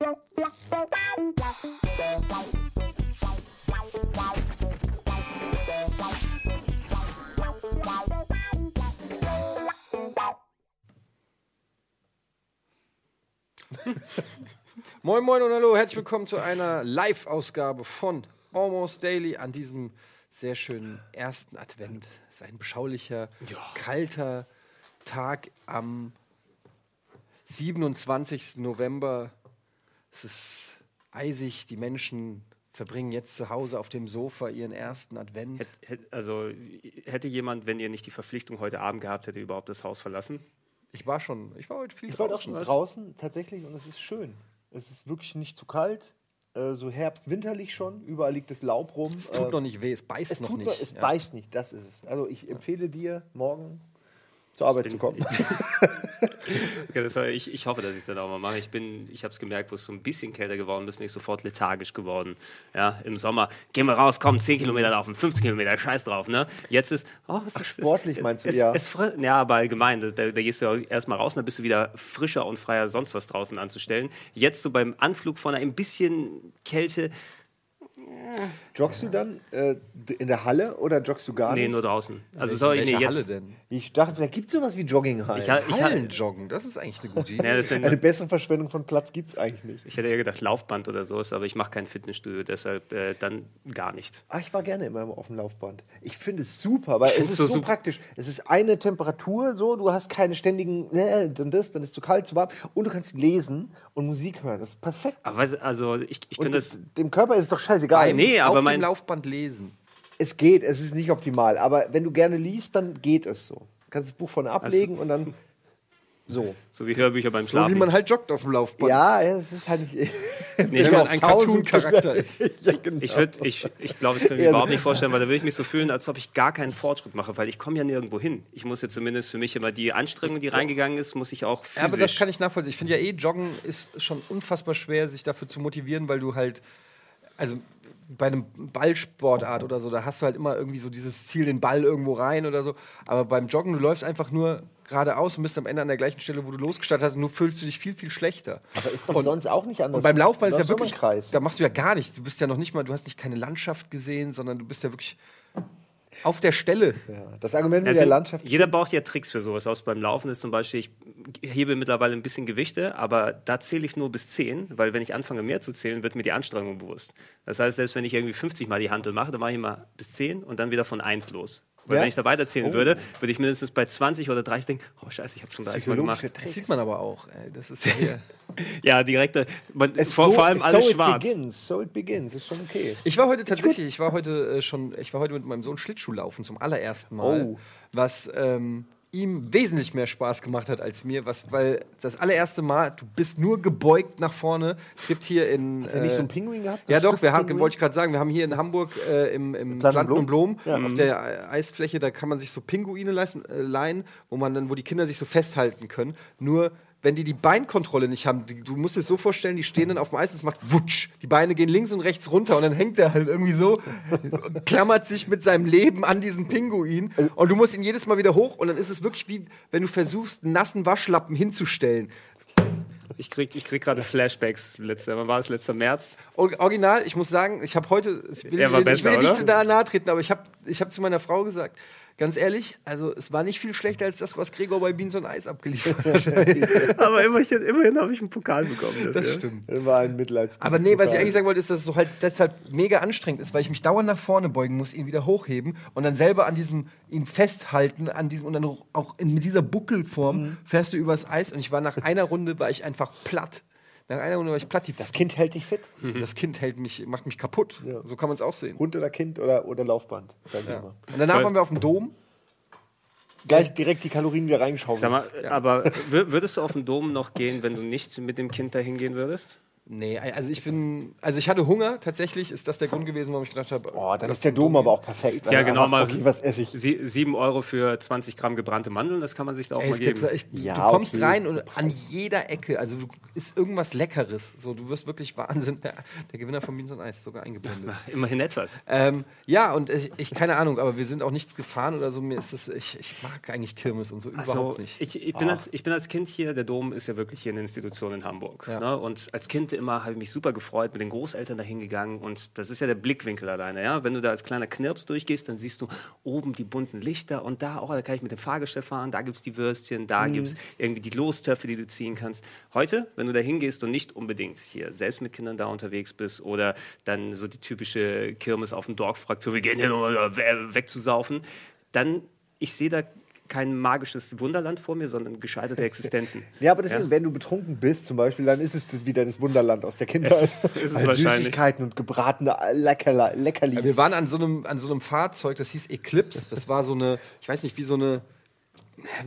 Moin Moin und hallo, herzlich willkommen zu einer Live-Ausgabe von Almost Daily an diesem sehr schönen ersten Advent. Es ist ein beschaulicher, kalter Tag am 27. November. Es ist eisig, die Menschen verbringen jetzt zu Hause auf dem Sofa ihren ersten Advent. Hätt, also hätte jemand, wenn ihr nicht die Verpflichtung heute Abend gehabt hätte, überhaupt das Haus verlassen? Ich war schon, ich war heute viel Ich war auch draußen. schon was? draußen tatsächlich und es ist schön. Es ist wirklich nicht zu kalt, äh, so herbst-winterlich schon. Überall liegt das Laub rum. Es tut äh, noch nicht weh, es beißt es noch tut nicht. Es Ja. beißt nicht, das ist es. Also ich empfehle dir, morgen zur Arbeit bin- zu kommen. Ich, ich hoffe, dass ich es dann auch mal mache. Ich, bin- ich habe es gemerkt, wo es so ein bisschen kälter geworden ist, bin ich sofort lethargisch geworden. Ja, Im Sommer, gehen wir raus, komm, 10 Kilometer laufen, 15 Kilometer, scheiß drauf. Ne? Jetzt ist, oh, es ist sportlich es, meinst du, es, ja. Es, ja, aber allgemein, da, da gehst du ja erstmal raus und dann bist du wieder frischer und freier, sonst was draußen anzustellen. Jetzt so beim Anflug von ein bisschen Kälte, Joggst du dann äh, in der Halle oder joggst du gar nee, nicht? nur draußen. Also Welche- sorry, nee, welche Halle jetzt. denn? Ich dachte, da gibt es sowas wie Jogginghallen. Ich, ha- ich, ha- Hallenjoggen, das ist eigentlich eine gute Idee. ja, das Eine bessere Verschwendung von Platz gibt es eigentlich nicht. ich hätte eher gedacht Laufband oder so, aber ich mache kein Fitnessstudio, deshalb äh, dann gar nicht. Ah, ich war gerne immer auf dem Laufband. Ich finde es super, weil es ist so so, super. praktisch. Es ist eine Temperatur so, du hast keine ständigen, äh, dann das, dann ist es zu kalt, zu warm und du kannst lesen und Musik hören. Das ist perfekt. Aber weißt, du, also ich, ich Und könnte das. dem Körper ist es doch scheißegal. Nee, aber auf mein- dem Laufband lesen. Es geht, es ist nicht optimal, aber wenn du gerne liest, dann geht es so. Du kannst das Buch vorne ablegen und dann so. So wie Hörbücher beim So Schlafen. wie man halt joggt auf dem Laufband. Ja, es ist halt nicht. Nee, Wenn man ein Cartoon-Charakter ist. ja, genau. ich würde, ich, ich glaube, ich kann mir Ja, überhaupt so- nicht vorstellen, weil da würde ich mich so fühlen, als ob ich gar keinen Fortschritt mache, weil ich komme ja nirgendwo hin. Ich muss ja zumindest für mich immer die Anstrengung, die reingegangen ist, muss ich auch physisch. Ja, aber das kann ich nachvollziehen. Ich finde ja eh, Joggen ist schon unfassbar schwer, sich dafür zu motivieren, weil du halt, also bei einem Ballsportart oder so, da hast du halt immer irgendwie so dieses Ziel, den Ball irgendwo rein oder so. Aber beim Joggen, du läufst einfach nur geradeaus und bist am Ende an der gleichen Stelle, wo du losgestartet hast, und nur fühlst du dich viel, viel schlechter. Aber ist doch sonst auch nicht anders. Und beim Laufball ist ja wirklich, da machst du ja gar nichts. Du bist ja noch nicht mal, du hast nicht keine Landschaft gesehen, sondern du bist ja wirklich auf der Stelle. Ja, das Argument mit Also, der Landschaft. Jeder braucht ja Tricks für sowas. Aus beim Laufen ist zum Beispiel, ich hebe mittlerweile ein bisschen Gewichte, aber da zähle ich nur bis 10, weil wenn ich anfange mehr zu zählen, wird mir die Anstrengung bewusst. Das heißt, selbst wenn ich irgendwie 50 Mal die Handel mache, dann mache ich mal bis 10 und dann wieder von 1 los. Weil Ja? wenn ich da weiterzählen Oh. würde, würde ich mindestens bei 20 oder 30 denken, oh scheiße, ich habe schon 30 Mal gemacht. Das sieht man aber auch. Ey. Das ist ja hier. Ja, direkt, äh, man, Es vor, so, vor allem alles so schwarz. It begins, so it begins, ist schon okay. Ich war heute tatsächlich, ich war heute äh, schon, ich war heute mit meinem Sohn Schlittschuh laufen zum allerersten Mal, Oh. was ähm, ihm wesentlich mehr Spaß gemacht hat als mir, was, weil das allererste Mal, du bist nur gebeugt nach vorne. Es gibt hier in. Hat er nicht so einen Pinguin gehabt? So Ja, doch, wir haben, wollte ich gerade sagen, wir haben hier in Hamburg äh, im, im Planten und Blom, Ja. auf der äh, Eisfläche, da kann man sich so Pinguine leisten, äh, leihen, wo man dann, wo die Kinder sich so festhalten können. Nur wenn die die Beinkontrolle nicht haben, die, du musst es so vorstellen, die stehen dann auf dem Eis, es macht wutsch, die Beine gehen links und rechts runter und dann hängt der halt irgendwie so, klammert sich mit seinem Leben an diesen Pinguin und du musst ihn jedes Mal wieder hoch und dann ist es wirklich wie, wenn du versuchst, einen nassen Waschlappen hinzustellen. Ich krieg, ich krieg gerade Flashbacks. Letzter, wann war es? Letzter März? Or- Original, ich muss sagen, ich habe heute, ich will, Er war ich will besser, dir nicht oder? zu nahe nahe treten, aber ich habe ich hab zu meiner Frau gesagt, ganz ehrlich, also es war nicht viel schlechter als das, was Gregor bei Beans und Eis abgeliefert hat. Aber immerhin, immerhin habe ich einen Pokal bekommen. Dafür. Das stimmt. Das war ein Mitleids. Aber nee, was ich eigentlich sagen wollte, ist, dass es so halt deshalb mega anstrengend ist, weil ich mich dauernd nach vorne beugen muss, ihn wieder hochheben und dann selber an diesem, ihn festhalten, an diesem, und dann auch in, mit dieser Buckelform Mhm. fährst du übers Eis und ich war nach einer Runde, war ich einfach platt. Nach einer Runde war ich platt. Das Kind hält dich fit. das Kind hält mich, macht mich kaputt. Ja. So kann man es auch sehen. Hund oder Kind oder, oder Laufband, sag ich Ja. immer. Und danach Weil- waren wir auf dem Dom. Gleich direkt die Kalorien wieder reingeschaut. Sag mal, aber wür- würdest du auf den Dom noch gehen, wenn du nicht mit dem Kind dahin gehen würdest? Nee, also ich bin, also ich hatte Hunger, tatsächlich ist das der Grund gewesen, warum ich gedacht habe, Oh, dann ist der Dom aber auch perfekt. Ja, genau, mal- Okay, was esse ich? Sie, 7 Euro für 20 Gramm gebrannte Mandeln, das kann man sich da auch Ey, mal geben. ich, Ja, du kommst okay. rein und an jeder Ecke, also du, ist irgendwas Leckeres. So, du wirst wirklich Wahnsinn. Der, der Gewinner von Beans und Eis ist sogar eingeblendet. Immerhin etwas. ähm, ja, und ich, ich, keine Ahnung, aber wir sind auch nichts gefahren oder so. Mir ist das, ich, ich mag eigentlich Kirmes und so Also, überhaupt nicht. ich, ich, bin als, ich bin als Kind hier, der Dom ist ja wirklich hier eine Institution in Hamburg. Ja. Ne? Und als Kind heute immer, habe ich mich super gefreut, mit den Großeltern dahin gegangen und das ist ja der Blickwinkel alleine, ja. Wenn du da als kleiner Knirps durchgehst, dann siehst du oben die bunten Lichter und da, oh, da kann ich mit dem Fahrgestell fahren, da gibt es die Würstchen, da gibt es irgendwie die Lostöpfe, die du ziehen kannst. Heute, wenn du da hingehst und nicht unbedingt hier selbst mit Kindern da unterwegs bist oder dann so die typische Kirmes auf dem Dorf fragt, so, wir gehen hier, um äh, wegzusaufen, dann, ich sehe da kein magisches Wunderland vor mir, sondern gescheiterte Existenzen. Ja, aber deswegen, wenn du betrunken bist zum Beispiel, dann ist es wieder das Wunderland aus der Kindheit. ist es Weil wahrscheinlich. Süßigkeiten und gebratene Leckerla Leckerlis. Wir waren an so, einem, an so einem Fahrzeug, das hieß Eclipse. Das war so eine, ich weiß nicht, wie so eine,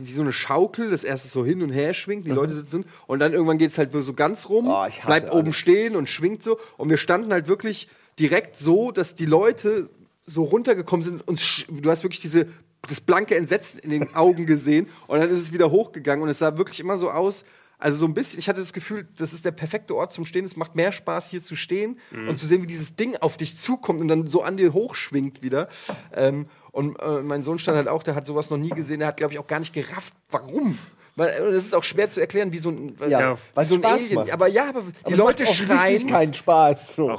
wie so eine Schaukel, das erst so hin und her schwingt, die Leute sitzen und dann irgendwann geht es halt so ganz rum, Oh, bleibt oben alles. stehen und schwingt so. Und wir standen halt wirklich direkt so, dass die Leute so runtergekommen sind und du hast wirklich diese, das blanke Entsetzen in den Augen gesehen und dann ist es wieder hochgegangen und es sah wirklich immer so aus, also so ein bisschen, ich hatte das Gefühl, das ist der perfekte Ort zum Stehen. Es macht mehr Spaß, hier zu stehen Mhm. und zu sehen, wie dieses Ding auf dich zukommt und dann so an dir hochschwingt wieder. Ähm, und äh, mein Sohn stand halt auch, der hat sowas noch nie gesehen. Der hat, glaube ich, auch gar nicht gerafft, warum. Weil äh, das ist auch schwer zu erklären, wie so ein, Ja, wie so ein es Spaß Alien. macht. Aber ja, aber die Aber es Leute schreien. keinen Spaß. So.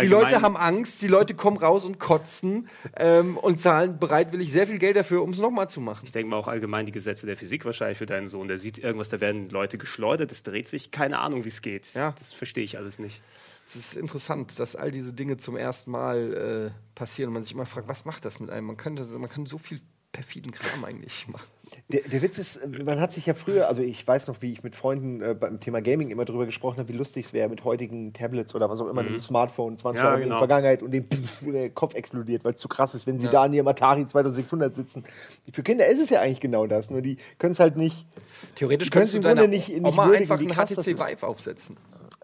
Die Leute haben Angst, die Leute kommen raus und kotzen ähm, und zahlen bereitwillig sehr viel Geld dafür, um es nochmal zu machen. Ich denke mal auch allgemein die Gesetze der Physik wahrscheinlich für deinen Sohn. Der sieht irgendwas, da werden Leute geschleudert, das dreht sich, keine Ahnung, wie es geht. Ja. Das verstehe ich alles nicht. Es ist interessant, dass all diese Dinge zum ersten Mal äh, passieren und man sich immer fragt, was macht das mit einem? Man kann, das, man kann so viel perfiden Kram eigentlich machen. Der, der Witz ist, man hat sich ja früher, also ich weiß noch, wie ich mit Freunden äh, beim Thema Gaming immer drüber gesprochen habe, wie lustig es wäre mit heutigen Tablets oder was auch immer, einem Smartphone, 20 Ja, Jahre in genau. der Vergangenheit und dem der Kopf explodiert, weil es zu krass ist, wenn sie da an ihrem Atari 2600 sitzen. Für Kinder ist es ja eigentlich genau das, nur die können es halt nicht. Theoretisch könntest du im Grunde deiner nicht- nicht Oma würdigen, einfach einen HTC ist. Vive aufsetzen.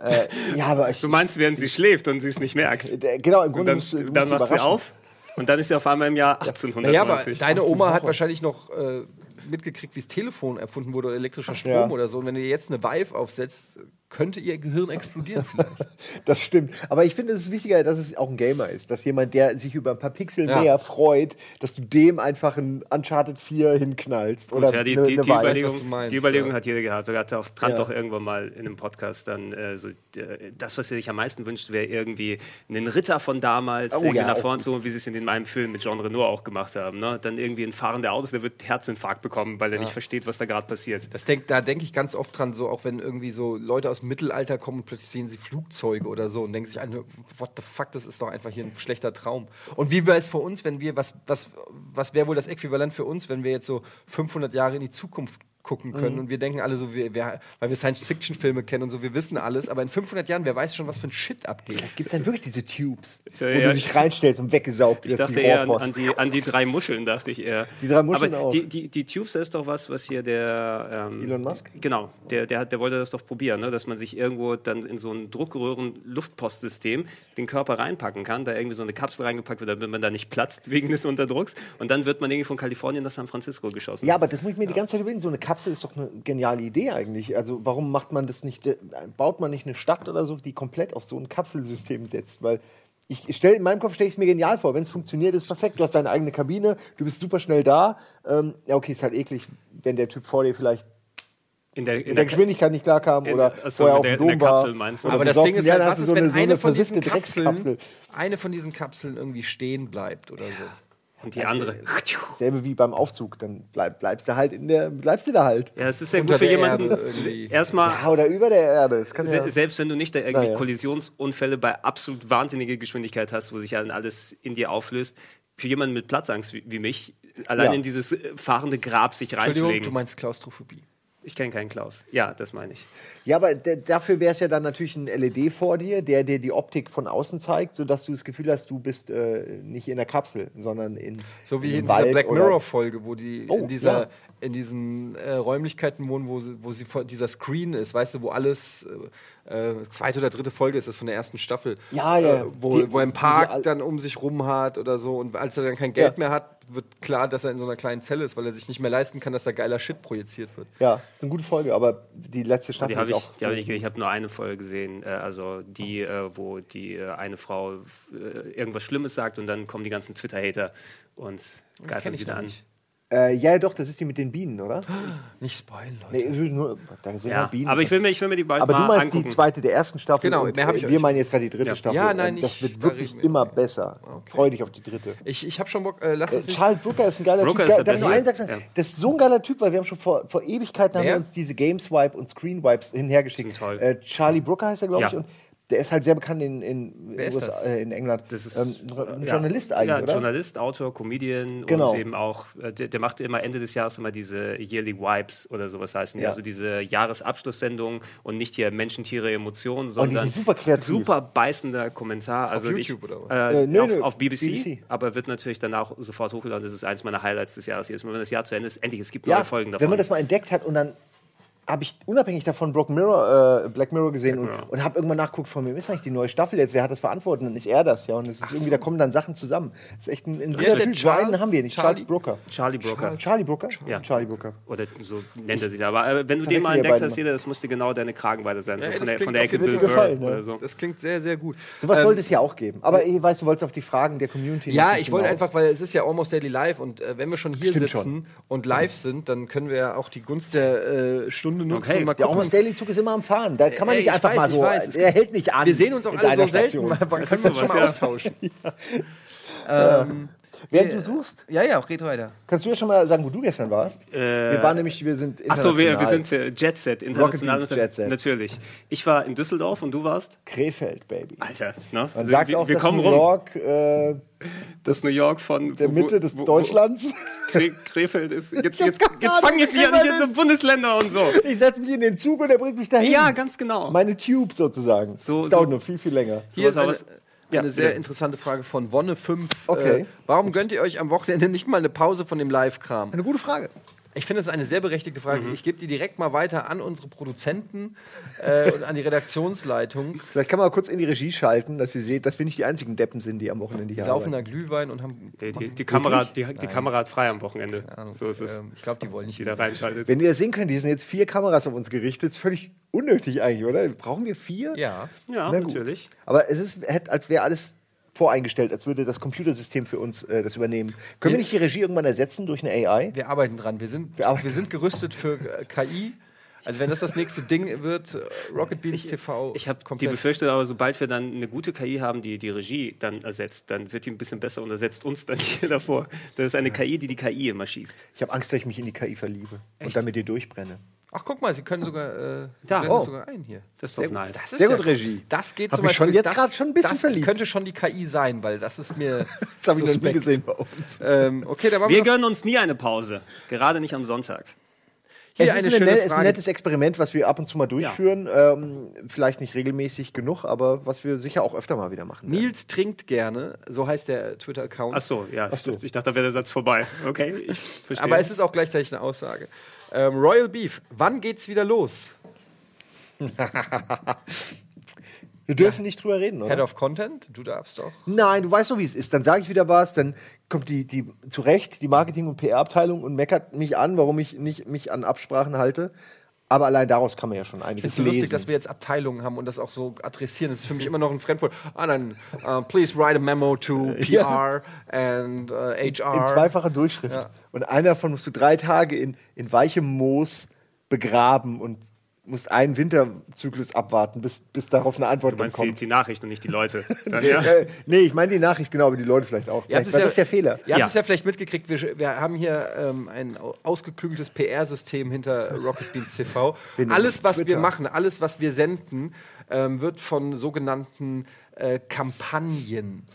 Äh, ja, aber ich, Du meinst, während sie schläft und sie es nicht merkt. äh, genau, im Und Grunde dann, du dann musst macht sie auf und dann ist sie auf einmal im Jahr 1890. Naja, aber deine Oma hat wahrscheinlich noch äh, mitgekriegt, wie das Telefon erfunden wurde oder elektrischer Strom Ja. oder so. Und wenn du ihr jetzt eine Vive aufsetzt, könnte ihr Gehirn explodieren vielleicht. Das stimmt. Aber ich finde, es ist wichtiger, dass es auch ein Gamer ist. Dass jemand, der sich über ein paar Pixel Ja. mehr freut, dass du dem einfach ein Uncharted 4 hinknallst. Gut, oder ja, die, eine- die, eine die. Überlegung, meinst, die Überlegung ja. hat jeder gehabt. Da hat auch Trant Ja. doch irgendwann mal in einem Podcast dann äh, so, äh, das, was er sich am meisten wünscht, wäre irgendwie einen Ritter von damals Oh, irgendwie ja, nach vorne zu holen, wie sie es in einem Film mit Jean Reno auch gemacht haben. Ne? Dann irgendwie ein fahrender Autos, der wird Herzinfarkt bekommen, weil er nicht versteht, was da gerade passiert. Das denk, da denke ich ganz oft dran, so auch wenn irgendwie so Leute aus dem Mittelalter kommen und plötzlich sehen sie Flugzeuge oder so und denken sich, what the fuck, das ist doch einfach hier ein schlechter Traum. Und wie wäre es für uns, wenn wir, was, was, was wäre wohl das Äquivalent für uns, wenn wir jetzt so 500 Jahre in die Zukunft gucken können und wir denken alle so, wir, wir, weil wir Science-Fiction-Filme kennen und so, wir wissen alles, aber in 500 Jahren, wer weiß schon, was für ein Shit abgeht. Gibt es denn wirklich diese Tubes, Ja, wo ja. du dich reinstellst und weggesaugt Ich wirst? dachte wie eher an, an, die, an die drei Muscheln, dachte ich eher. Die drei Muscheln Aber auch. Die, die, die Tubes ist doch was, was hier der ähm, Elon Musk? Genau, der, der, hat- der wollte das doch probieren, ne? dass man sich irgendwo dann in so ein Druckröhren-Luftpostsystem den Körper reinpacken kann, da irgendwie so eine Kapsel reingepackt wird, damit man da nicht platzt wegen des Unterdrucks. Und dann wird man irgendwie von Kalifornien nach San Francisco geschossen. Ja, aber das muss ich mir die ganze Zeit überlegen. So eine Kapsel ist doch eine geniale Idee eigentlich. Also warum macht man das nicht, äh, baut man nicht eine Stadt oder so, die komplett auf so ein Kapselsystem setzt? Weil ich stell, in meinem Kopf stelle ich es mir genial vor. Wenn es funktioniert, ist perfekt. Du hast deine eigene Kabine, du bist super schnell da. Ähm, ja, okay, ist halt eklig, wenn der Typ vor dir vielleicht in der, mit der Geschwindigkeit nicht klarkam in- oder achso, vorher auf der- dem in der Dom war. Kapsel meinst du? Aber das. Ding ist ja, halt, was ist, so wenn eine, so eine eine von diesen Kapseln, eine von diesen Kapseln irgendwie stehen bleibt oder so. Und die andere. Selbe wie beim Aufzug, dann bleib, bleibst du halt in der, bleibst du da halt. Ja, es ist ja gut für jemanden. Erstmal. Ja, oder über der Erde. Das kann Se ja, Selbst wenn du nicht da irgendwie Naja. Kollisionsunfälle bei absolut wahnsinniger Geschwindigkeit hast, wo sich dann alles in dir auflöst, für jemanden mit Platzangst wie, wie mich, allein Ja. in dieses äh, fahrende Grab sich Entschuldigung, du reinzulegen. meinst Klaustrophobie. Ich kenne keinen Klaus. Ja, das meine ich. Ja, aber dafür wäre es ja dann natürlich ein LED vor dir, der dir die Optik von außen zeigt, sodass du das Gefühl hast, du bist äh, nicht in der Kapsel, sondern in So wie in in dieser Black Mirror-Folge, wo die Oh, in, dieser, ja. in diesen äh, Räumlichkeiten wohnen, wo, sie, wo sie vor dieser Screen ist, weißt du, wo alles, äh, äh, zweite oder dritte Folge ist das von der ersten Staffel. Ja, ja. Äh, wo, Die- wo sie Park dann um sich rum hat oder so. Und als er dann kein Geld Ja. mehr hat, wird klar, dass er in so einer kleinen Zelle ist, weil er sich nicht mehr leisten kann, dass da geiler Shit projiziert wird. Ja, ist eine gute Folge, aber die letzte Staffel Die habe ist ich, auch. die hab ich, ich habe nur eine Folge gesehen, äh, also die, äh, wo die äh, eine Frau irgendwas Schlimmes sagt und dann kommen die ganzen Twitter-Hater und greifen sie da an. nicht. Äh, ja, doch, das ist die mit den Bienen, oder? Nicht spoilen, Leute. Nee, ich will nur, da sind Ja, Bienen. aber ich will, mir, ich will mir die bald Aber du meinst angucken. die zweite der ersten Staffel. Genau, mehr hab ich äh, Wir meinen jetzt gerade die dritte Ja. Staffel. Ja, nein, das wird wirklich wir- immer besser. Freu dich auf die dritte. Ich, ich habe schon Bock, äh, lass Äh. Charles Brooker ist ein geiler Brooker Typ. ist der darf ich nur sagen? Ja. Das ist so ein geiler Typ, weil wir haben schon vor, vor Ewigkeiten haben wir uns diese Game Swipe und Screen Wipes hinhergeschickt. Toll. Äh, Charlie Brooker heißt er, glaube ich. Und der ist halt sehr bekannt in, in, USA, äh, in England. Das ist ähm, ein ja, Journalist eigentlich, ja, oder? Journalist, Autor, Comedian Genau. und eben auch, äh, der, der macht immer Ende des Jahres immer diese Yearly Wipes oder sowas heißen die. Ja. Also diese Jahresabschlusssendung und nicht hier Menschen, Tiere, Emotionen, die sondern sind super kreativ. super beißender Kommentar. Also YouTube ich, oder was? Äh, Äh, nö, auf, nö, auf BBC, BBC. aber wird natürlich danach sofort hochgeladen. Das ist eins meiner Highlights des Jahres. Jedes Mal, wenn das Jahr zu Ende ist, endlich, es gibt ja, neue Folgen davon. wenn man das mal entdeckt hat und dann habe ich unabhängig davon Broken Mirror, äh, Black Mirror gesehen Black und, Mirror. und habe irgendwann nachgeguckt, von wem ist eigentlich die neue Staffel jetzt? Wer hat das verantwortet? Und dann ist er das, ja. Und es ist irgendwie, da kommen dann Sachen zusammen. Das ist echt ein, ein ist guter Typ. Charles- haben wir nicht. Charlie- Charles Brooker. Charlie Brooker. Charlie Brooker? Ja. Charlie Brooker. Oder so nennt er sich. Aber äh, wenn du den mal entdeckt hast, jeder, das musste genau deine Kragenweite sein. So Ja, von, der, von der Ecke Bill Fall Burr gefallen, ne? oder so. Das klingt sehr, sehr gut. Sowas Ähm, sollte es ja auch geben. Aber ich weiß, du wolltest auf die Fragen der Community Ja, ich wollte einfach, weil es ist ja Almost Daily Live und äh, wenn wir schon hier Stimmt sitzen schon. und live sind, dann können wir ja auch die Gunst der äh, Stunde nutzen Okay. und mal Der. Almost Daily Zug ist immer am Fahren. Da kann man Ey, nicht ich einfach weiß, mal so. weiß. Er hält nicht an. wir sehen uns auch in alle so seiner selten, Station. man können ist wir uns sowas, schon mal ja. austauschen. Während du suchst, Ja, ja, red weiter. kannst du ja schon mal sagen, wo du gestern warst. wir waren nämlich, wir sind Achso, wir, wir international. sind äh, Jet Set, international. Rocket Jet Set. Natürlich. Ich war in Düsseldorf und du warst? Krefeld, Baby. Alter, ne? Man sagt wir, auch, wir dass kommen New rum. York äh, Das New York von der wo- Mitte wo- des wo- Deutschlands. Kre Krefeld ist. Jetzt, jetzt, jetzt fangen jetzt hier an, hier so ist. Bundesländer und so. Ich setze mich in den Zug und er bringt mich dahin. Ja, ganz genau. Meine Tube sozusagen. So- das dauert so- nur viel, viel länger. Hier ist Sowas, eine, aber es- Ja, eine sehr bitte. interessante Frage von Wonne5. Okay. Äh, warum gönnt ihr euch am Wochenende nicht mal eine Pause von dem Live-Kram? Eine gute Frage. Ich finde, das ist eine sehr berechtigte Frage. Mhm. Ich gebe die direkt mal weiter an unsere Produzenten äh, und an die Redaktionsleitung. Vielleicht kann man mal kurz in die Regie schalten, dass ihr seht, dass wir nicht die einzigen Deppen sind, die am Wochenende Die hier saufen arbeiten. da Glühwein und haben. Die, die, die, Kamera, die, die Kamera hat frei am Wochenende. So ist es. Ähm, ich glaube, die wollen nicht Die da reinschaltet. Wenn ihr das sehen könnt, hier sind jetzt vier Kameras auf uns gerichtet. Ist völlig unnötig eigentlich, oder? Brauchen wir vier? Ja. Ja, Na gut. natürlich. Aber es ist, hätte- als wäre alles voreingestellt, als würde das Computersystem für uns äh, das übernehmen. Können wir nicht die Regie irgendwann ersetzen durch eine AI? Wir arbeiten dran. Wir sind, Wir wir, sind gerüstet für äh, KI. Also wenn das das nächste Ding wird, äh, Rocket Beans TV. Ich habe die. Befürchtung, aber sobald wir dann eine gute KI haben, die die Regie dann ersetzt, dann wird die ein bisschen besser und ersetzt uns dann hier davor. Das ist eine KI, die die KI immer schießt. Ich habe Angst, dass ich mich in die KI verliebe und Echt? dann mit dir durchbrenne. Ach, guck mal, Sie können sogar, äh, Da. Oh. sogar ein hier. Das ist doch nice. Das ist Sehr gut, Regie. Das geht Hab zum Beispiel. schon jetzt das, grad schon ein bisschen das verliebt. könnte schon die KI sein, weil das ist mir. Das habe ich noch nie gesehen bei uns. Ähm, okay, Wir wir, gönnen uns nie eine Pause. Gerade nicht am Sonntag. hier es eine ist, eine net- ist ein nettes Experiment, was wir ab und zu mal durchführen. Ähm, vielleicht nicht regelmäßig genug, aber was wir sicher auch öfter mal wieder machen. werden. Nils trinkt gerne, so heißt der Twitter-Account. Ach so, ja. Ach so. Ich dachte, da wäre der Satz vorbei. Okay, ich verstehe. Aber es ist auch gleichzeitig eine Aussage. Ähm, Royal Beef, wann geht's wieder los? Wir dürfen nicht drüber reden, oder? Head of Content, du darfst doch. Nein, du weißt doch, wie es ist. Dann sage ich wieder was, dann kommt die, die zurecht die Marketing- und PR-Abteilung und meckert mich an, warum ich nicht mich an Absprachen halte. Aber allein daraus kann man ja schon Ich einiges so lesen. lustig, dass wir jetzt Abteilungen haben und das auch so adressieren. Das ist für mich immer noch ein Fremdwort. Ah, dann, uh, please write a memo to PR Ja. and uh, HR. in zweifacher Durchschrift. Ja. Und einer davon musst du drei Tage in, in weichem Moos begraben und musst einen Winterzyklus abwarten, bis, bis darauf eine Antwort du meinst die, kommt. die Nachricht und nicht die Leute. Dann, Nee, ja. äh, nee, ich meine die Nachricht genau, aber die Leute vielleicht auch. Vielleicht war ja- das der Fehler. Ihr habt Ja. es ja vielleicht mitgekriegt, wir, wir haben hier ähm, ein au- ausgeklügeltes PR-System hinter Rocket Beans TV. Wir Alles, was wir Twitter. machen, alles, was wir senden, ähm, wird von sogenannten äh, Kampagnen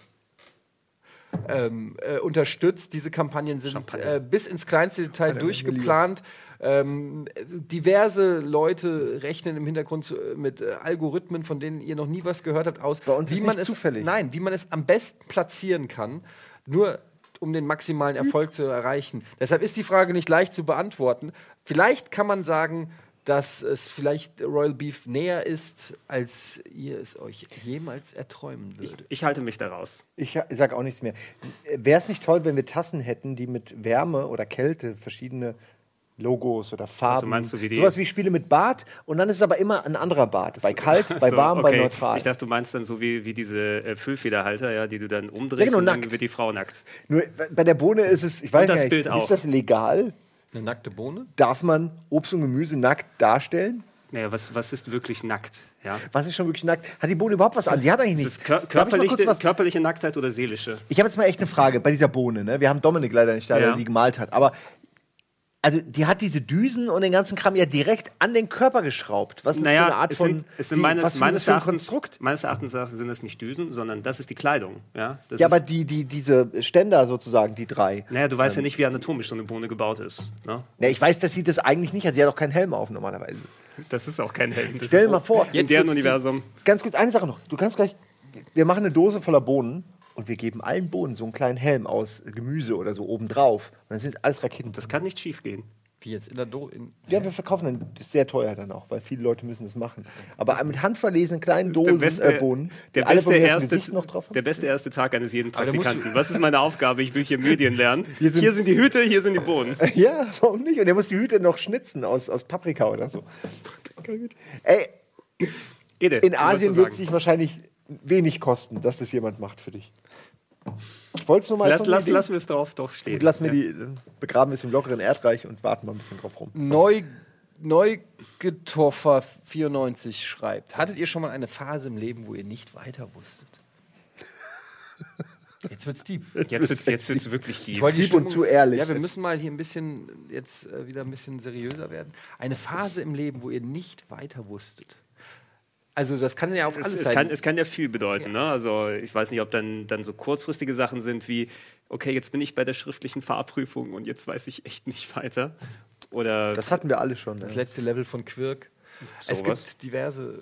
ähm, äh, unterstützt. Diese Kampagnen sind äh, bis ins kleinste Detail durchgeplant. Ähm, diverse Leute rechnen im Hintergrund zu, mit äh, Algorithmen, von denen ihr noch nie was gehört habt, aus, Bei uns wie ist man nicht es zufällig. Nein, wie man es am besten platzieren kann, nur um den maximalen Erfolg zu erreichen. Deshalb ist die Frage nicht leicht zu beantworten. Vielleicht kann man sagen, dass es vielleicht Royal Beef näher ist, als ihr es euch jemals erträumen würdet. Ich halte mich da raus. Ich sage auch nichts mehr. Wäre es nicht toll, wenn wir Tassen hätten, die mit Wärme oder Kälte verschiedene Logos oder Farben. Also meinst du wie die- Sowas wie Spiele mit Bart und dann ist es aber immer ein anderer Bart. Bei kalt, bei So, warm, bei okay. neutral. Ich dachte, du meinst dann so wie, wie diese äh, Füllfederhalter, ja, die du dann umdrehst Ja, genau, und dann nackt. wird die Frau nackt. Nur bei der Bohne ist es, ich weiß das gar nicht, Bild auch. ist das legal? Eine nackte Bohne? Darf man Obst und Gemüse nackt darstellen? Naja, was, was ist wirklich nackt? Ja? Was ist schon wirklich nackt? Hat die Bohne überhaupt was an? Sie hat eigentlich Ist nichts. kör körperliche, was- körperliche Nacktheit oder seelische? Ich habe jetzt mal echt eine Frage bei dieser Bohne. Ne? Wir haben Dominik leider nicht da, der Ja. die gemalt hat. Aber also die hat diese Düsen und den ganzen Kram ja direkt an den Körper geschraubt. Was ist das für eine Naja, Art es von sind, es sind wie- meines, was meines, ein Erachtens, Konstrukt? meines Erachtens sind es nicht Düsen, sondern das ist die Kleidung. Ja, das Ja, ist, aber die, die, diese Ständer sozusagen, die drei. naja, du weißt ja nicht, wie anatomisch so eine Bohne gebaut ist. Ne? Ja, ich weiß, dass sie das eigentlich nicht hat. Sie hat auch keinen Helm auf normalerweise. Das ist auch kein Helm. Das Stell dir mal vor, in deren Universum. Ganz kurz, eine Sache noch. Du kannst gleich, wir machen eine Dose voller Bohnen und wir geben allen Bohnen so einen kleinen Helm aus Gemüse oder so obendrauf. Und dann sind alles Raketen. Das kann nicht schief gehen. Wie jetzt in der Do in ja, wir verkaufen dann, das ist sehr teuer dann auch, weil viele Leute müssen das machen. Aber mit handverlesenen kleinen Das ist Dosen äh, Bohnen, der, beste das erste, der beste erste Tag eines jeden Praktikanten. Was ist meine Aufgabe? Ich will hier Medien lernen. Hier sind- sind, die Hüte, hier sind die Bohnen. Ja, warum nicht? Und er muss die Hüte noch schnitzen aus, aus Paprika oder so. Ey, Ede, in Asien wird es dich wahrscheinlich wenig kosten, dass das jemand macht für dich. Ich wollte es nur mal Lass, lass, lass mir es drauf doch stehen. Gut, lass mir die, äh, begraben es im lockeren Erdreich und warten mal ein bisschen drauf rum. Neu Neugetoffer 94 schreibt: Hattet ihr schon mal eine Phase im Leben, wo ihr nicht weiter wusstet? Jetzt wird's deep. Jetzt wird es jetzt wird's wirklich die. Ich wollte die Deep und zu ehrlich. Ja, wir müssen mal hier ein bisschen jetzt äh, wieder ein bisschen seriöser werden. Eine Phase im Leben, wo ihr nicht weiter wusstet. Also das kann ja auf Es, alles es, sein. kann, es kann ja viel bedeuten. Ne? Also ich weiß nicht, ob dann, dann so kurzfristige Sachen sind wie, okay, jetzt bin ich bei der schriftlichen Fahrprüfung und jetzt weiß ich echt nicht weiter. Oder Das hatten wir alle schon. das Ne? letzte Level von Quirk. Es Sowas. gibt diverse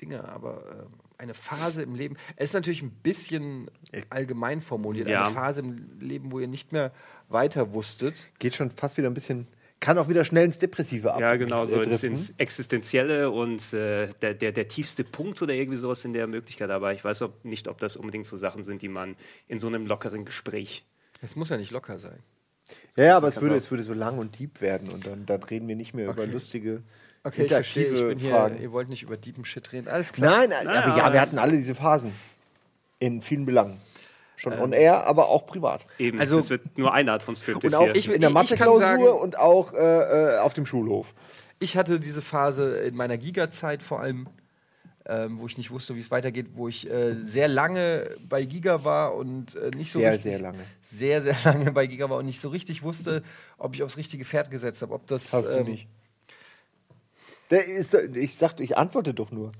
Dinge, aber äh, eine Phase im Leben. Es ist natürlich ein bisschen allgemein formuliert. Ja. Eine Phase im Leben, wo ihr nicht mehr weiter wusstet. Geht schon fast wieder ein bisschen, kann auch wieder schnell ins Depressive ab. ja, genau, so ins, ins Existenzielle und äh, der, der, der tiefste Punkt oder irgendwie sowas in der Möglichkeit. Aber ich weiß ob, nicht, ob das unbedingt so Sachen sind, die man in so einem lockeren Gespräch. Es muss ja nicht locker sein. Ja, ja, aber es würde, auch- es würde so lang und deep werden und dann, dann reden wir nicht mehr über lustige, Okay, ich verstehe. Ich bin hier, Fragen. ihr wollt nicht über deepen Shit reden. Alles klar. Nein, nein, aber ja, wir hatten alle diese Phanen. In vielen Belangen. Schon Ähm. on air, aber auch privat. Eben, Also- das wird nur eine Art von Strip Und auch hier. ich- in der Mathe-Klausur sagen- und auch äh, äh, auf dem Schulhof. Ich hatte diese Phase in meiner Giga-Zeit vor allem, ähm, wo ich nicht wusste, wie es weitergeht, wo ich äh, sehr lange bei Giga war und äh, nicht so Sehr, richtig, sehr lange. sehr, sehr lange bei Giga war und nicht so richtig wusste, ob ich aufs richtige Pferd gesetzt habe. Ob das, Hast du ähm, nicht. Der ist, ich sagte, ich antworte doch nur.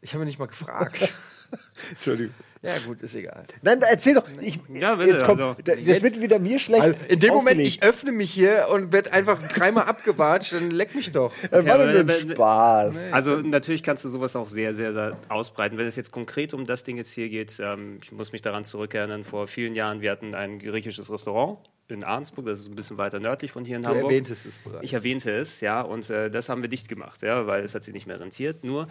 Ich habe mich nicht mal gefragt. Entschuldigung. ja, gut, ist egal. Nein, erzähl doch. Ich, Ja, bitte, jetzt kommt, also- da- das Jetzt- wird wieder mir schlecht. Also in dem Moment, ausgelegt. ich öffne mich hier und werde einfach dreimal abgewatscht, dann leck mich doch. Das war Ja, doch nur Spaß. Also natürlich kannst du sowas auch sehr, sehr, sehr ausbreiten. Wenn es jetzt konkret um das Ding jetzt hier geht, ähm, ich muss mich daran zurückerinnern, vor vielen Jahren, wir hatten ein griechisches Restaurant in Arnsburg, das ist ein bisschen weiter nördlich von hier in Du Hamburg. erwähntest es bereits. Ich erwähnte es, ja, und äh, das haben wir dicht gemacht, ja, weil es hat sich nicht mehr rentiert. Nur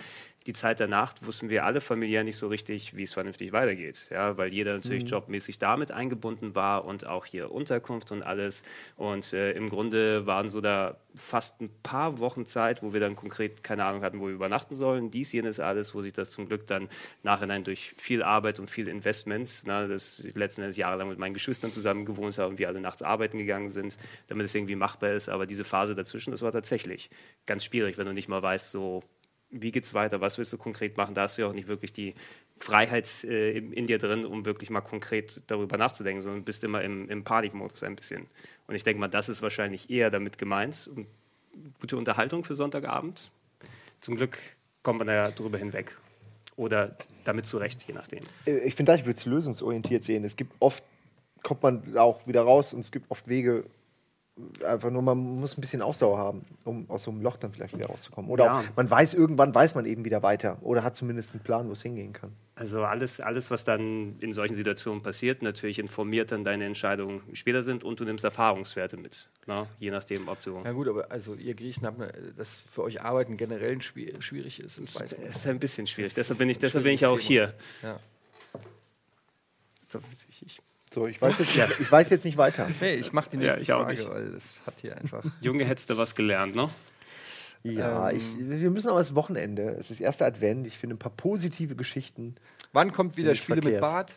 die Zeit danach wussten wir alle familiär nicht so richtig, wie es vernünftig weitergeht, ja, weil jeder natürlich jobmäßig damit eingebunden war und auch hier Unterkunft und alles. Und äh, im Grunde waren so da fast ein paar Wochen Zeit, wo wir dann konkret keine Ahnung hatten, wo wir übernachten sollen. Dies, jenes, alles, wo sich das zum Glück dann nachhinein durch viel Arbeit und viel Investment, na, das ich letzten Endes jahrelang mit meinen Geschwistern zusammen gewohnt habe und wir alle nachts arbeiten gegangen sind, damit es irgendwie machbar ist. Aber diese Phase dazwischen, das war tatsächlich ganz schwierig, wenn du nicht mal weißt, so wie geht's weiter, was willst du konkret machen, da hast du ja auch nicht wirklich die Freiheit äh, in, dir drin, um wirklich mal konkret darüber nachzudenken, sondern bist immer im, im Panikmodus ein bisschen. Und ich denke mal, das ist wahrscheinlich eher damit gemeint. Und gute Unterhaltung für Sonntagabend. Zum Glück kommt man da ja drüber hinweg. Oder damit zurecht, je nachdem. Äh, Ich finde, ich würde es lösungsorientiert sehen. Es gibt oft, kommt man auch wieder raus und es gibt oft Wege, einfach nur, man muss ein bisschen Ausdauer haben, um aus so einem Loch dann vielleicht wieder rauszukommen. Oder Ja. man weiß, irgendwann weiß man eben wieder weiter. Oder hat zumindest einen Plan, wo es hingehen kann. Also alles, alles, was dann in solchen Situationen passiert, natürlich informiert dann deine Entscheidungen später sind und du nimmst Erfahrungswerte mit. Ne? Je nachdem, ob du. Ja gut, aber also ihr Griechen habt eine, das für euch Arbeiten generell ein schwierig ist. Das. Es ist ein bisschen schwierig. Deshalb bin ich, deshalb bin ich auch schwieriges hier. Ja. So, Ich, ich So, ich weiß jetzt, nicht, ich weiß jetzt nicht weiter. Nee, ich mach die Ja, nächste ich auch Frage, weil das hat hier einfach. Junge, hättest du was gelernt, ne? Ja, ich, wir müssen aber das Wochenende. Es ist erster Advent. Ich finde ein paar positive Geschichten. Wann kommt wieder Spiele mit verkehrt. Bart?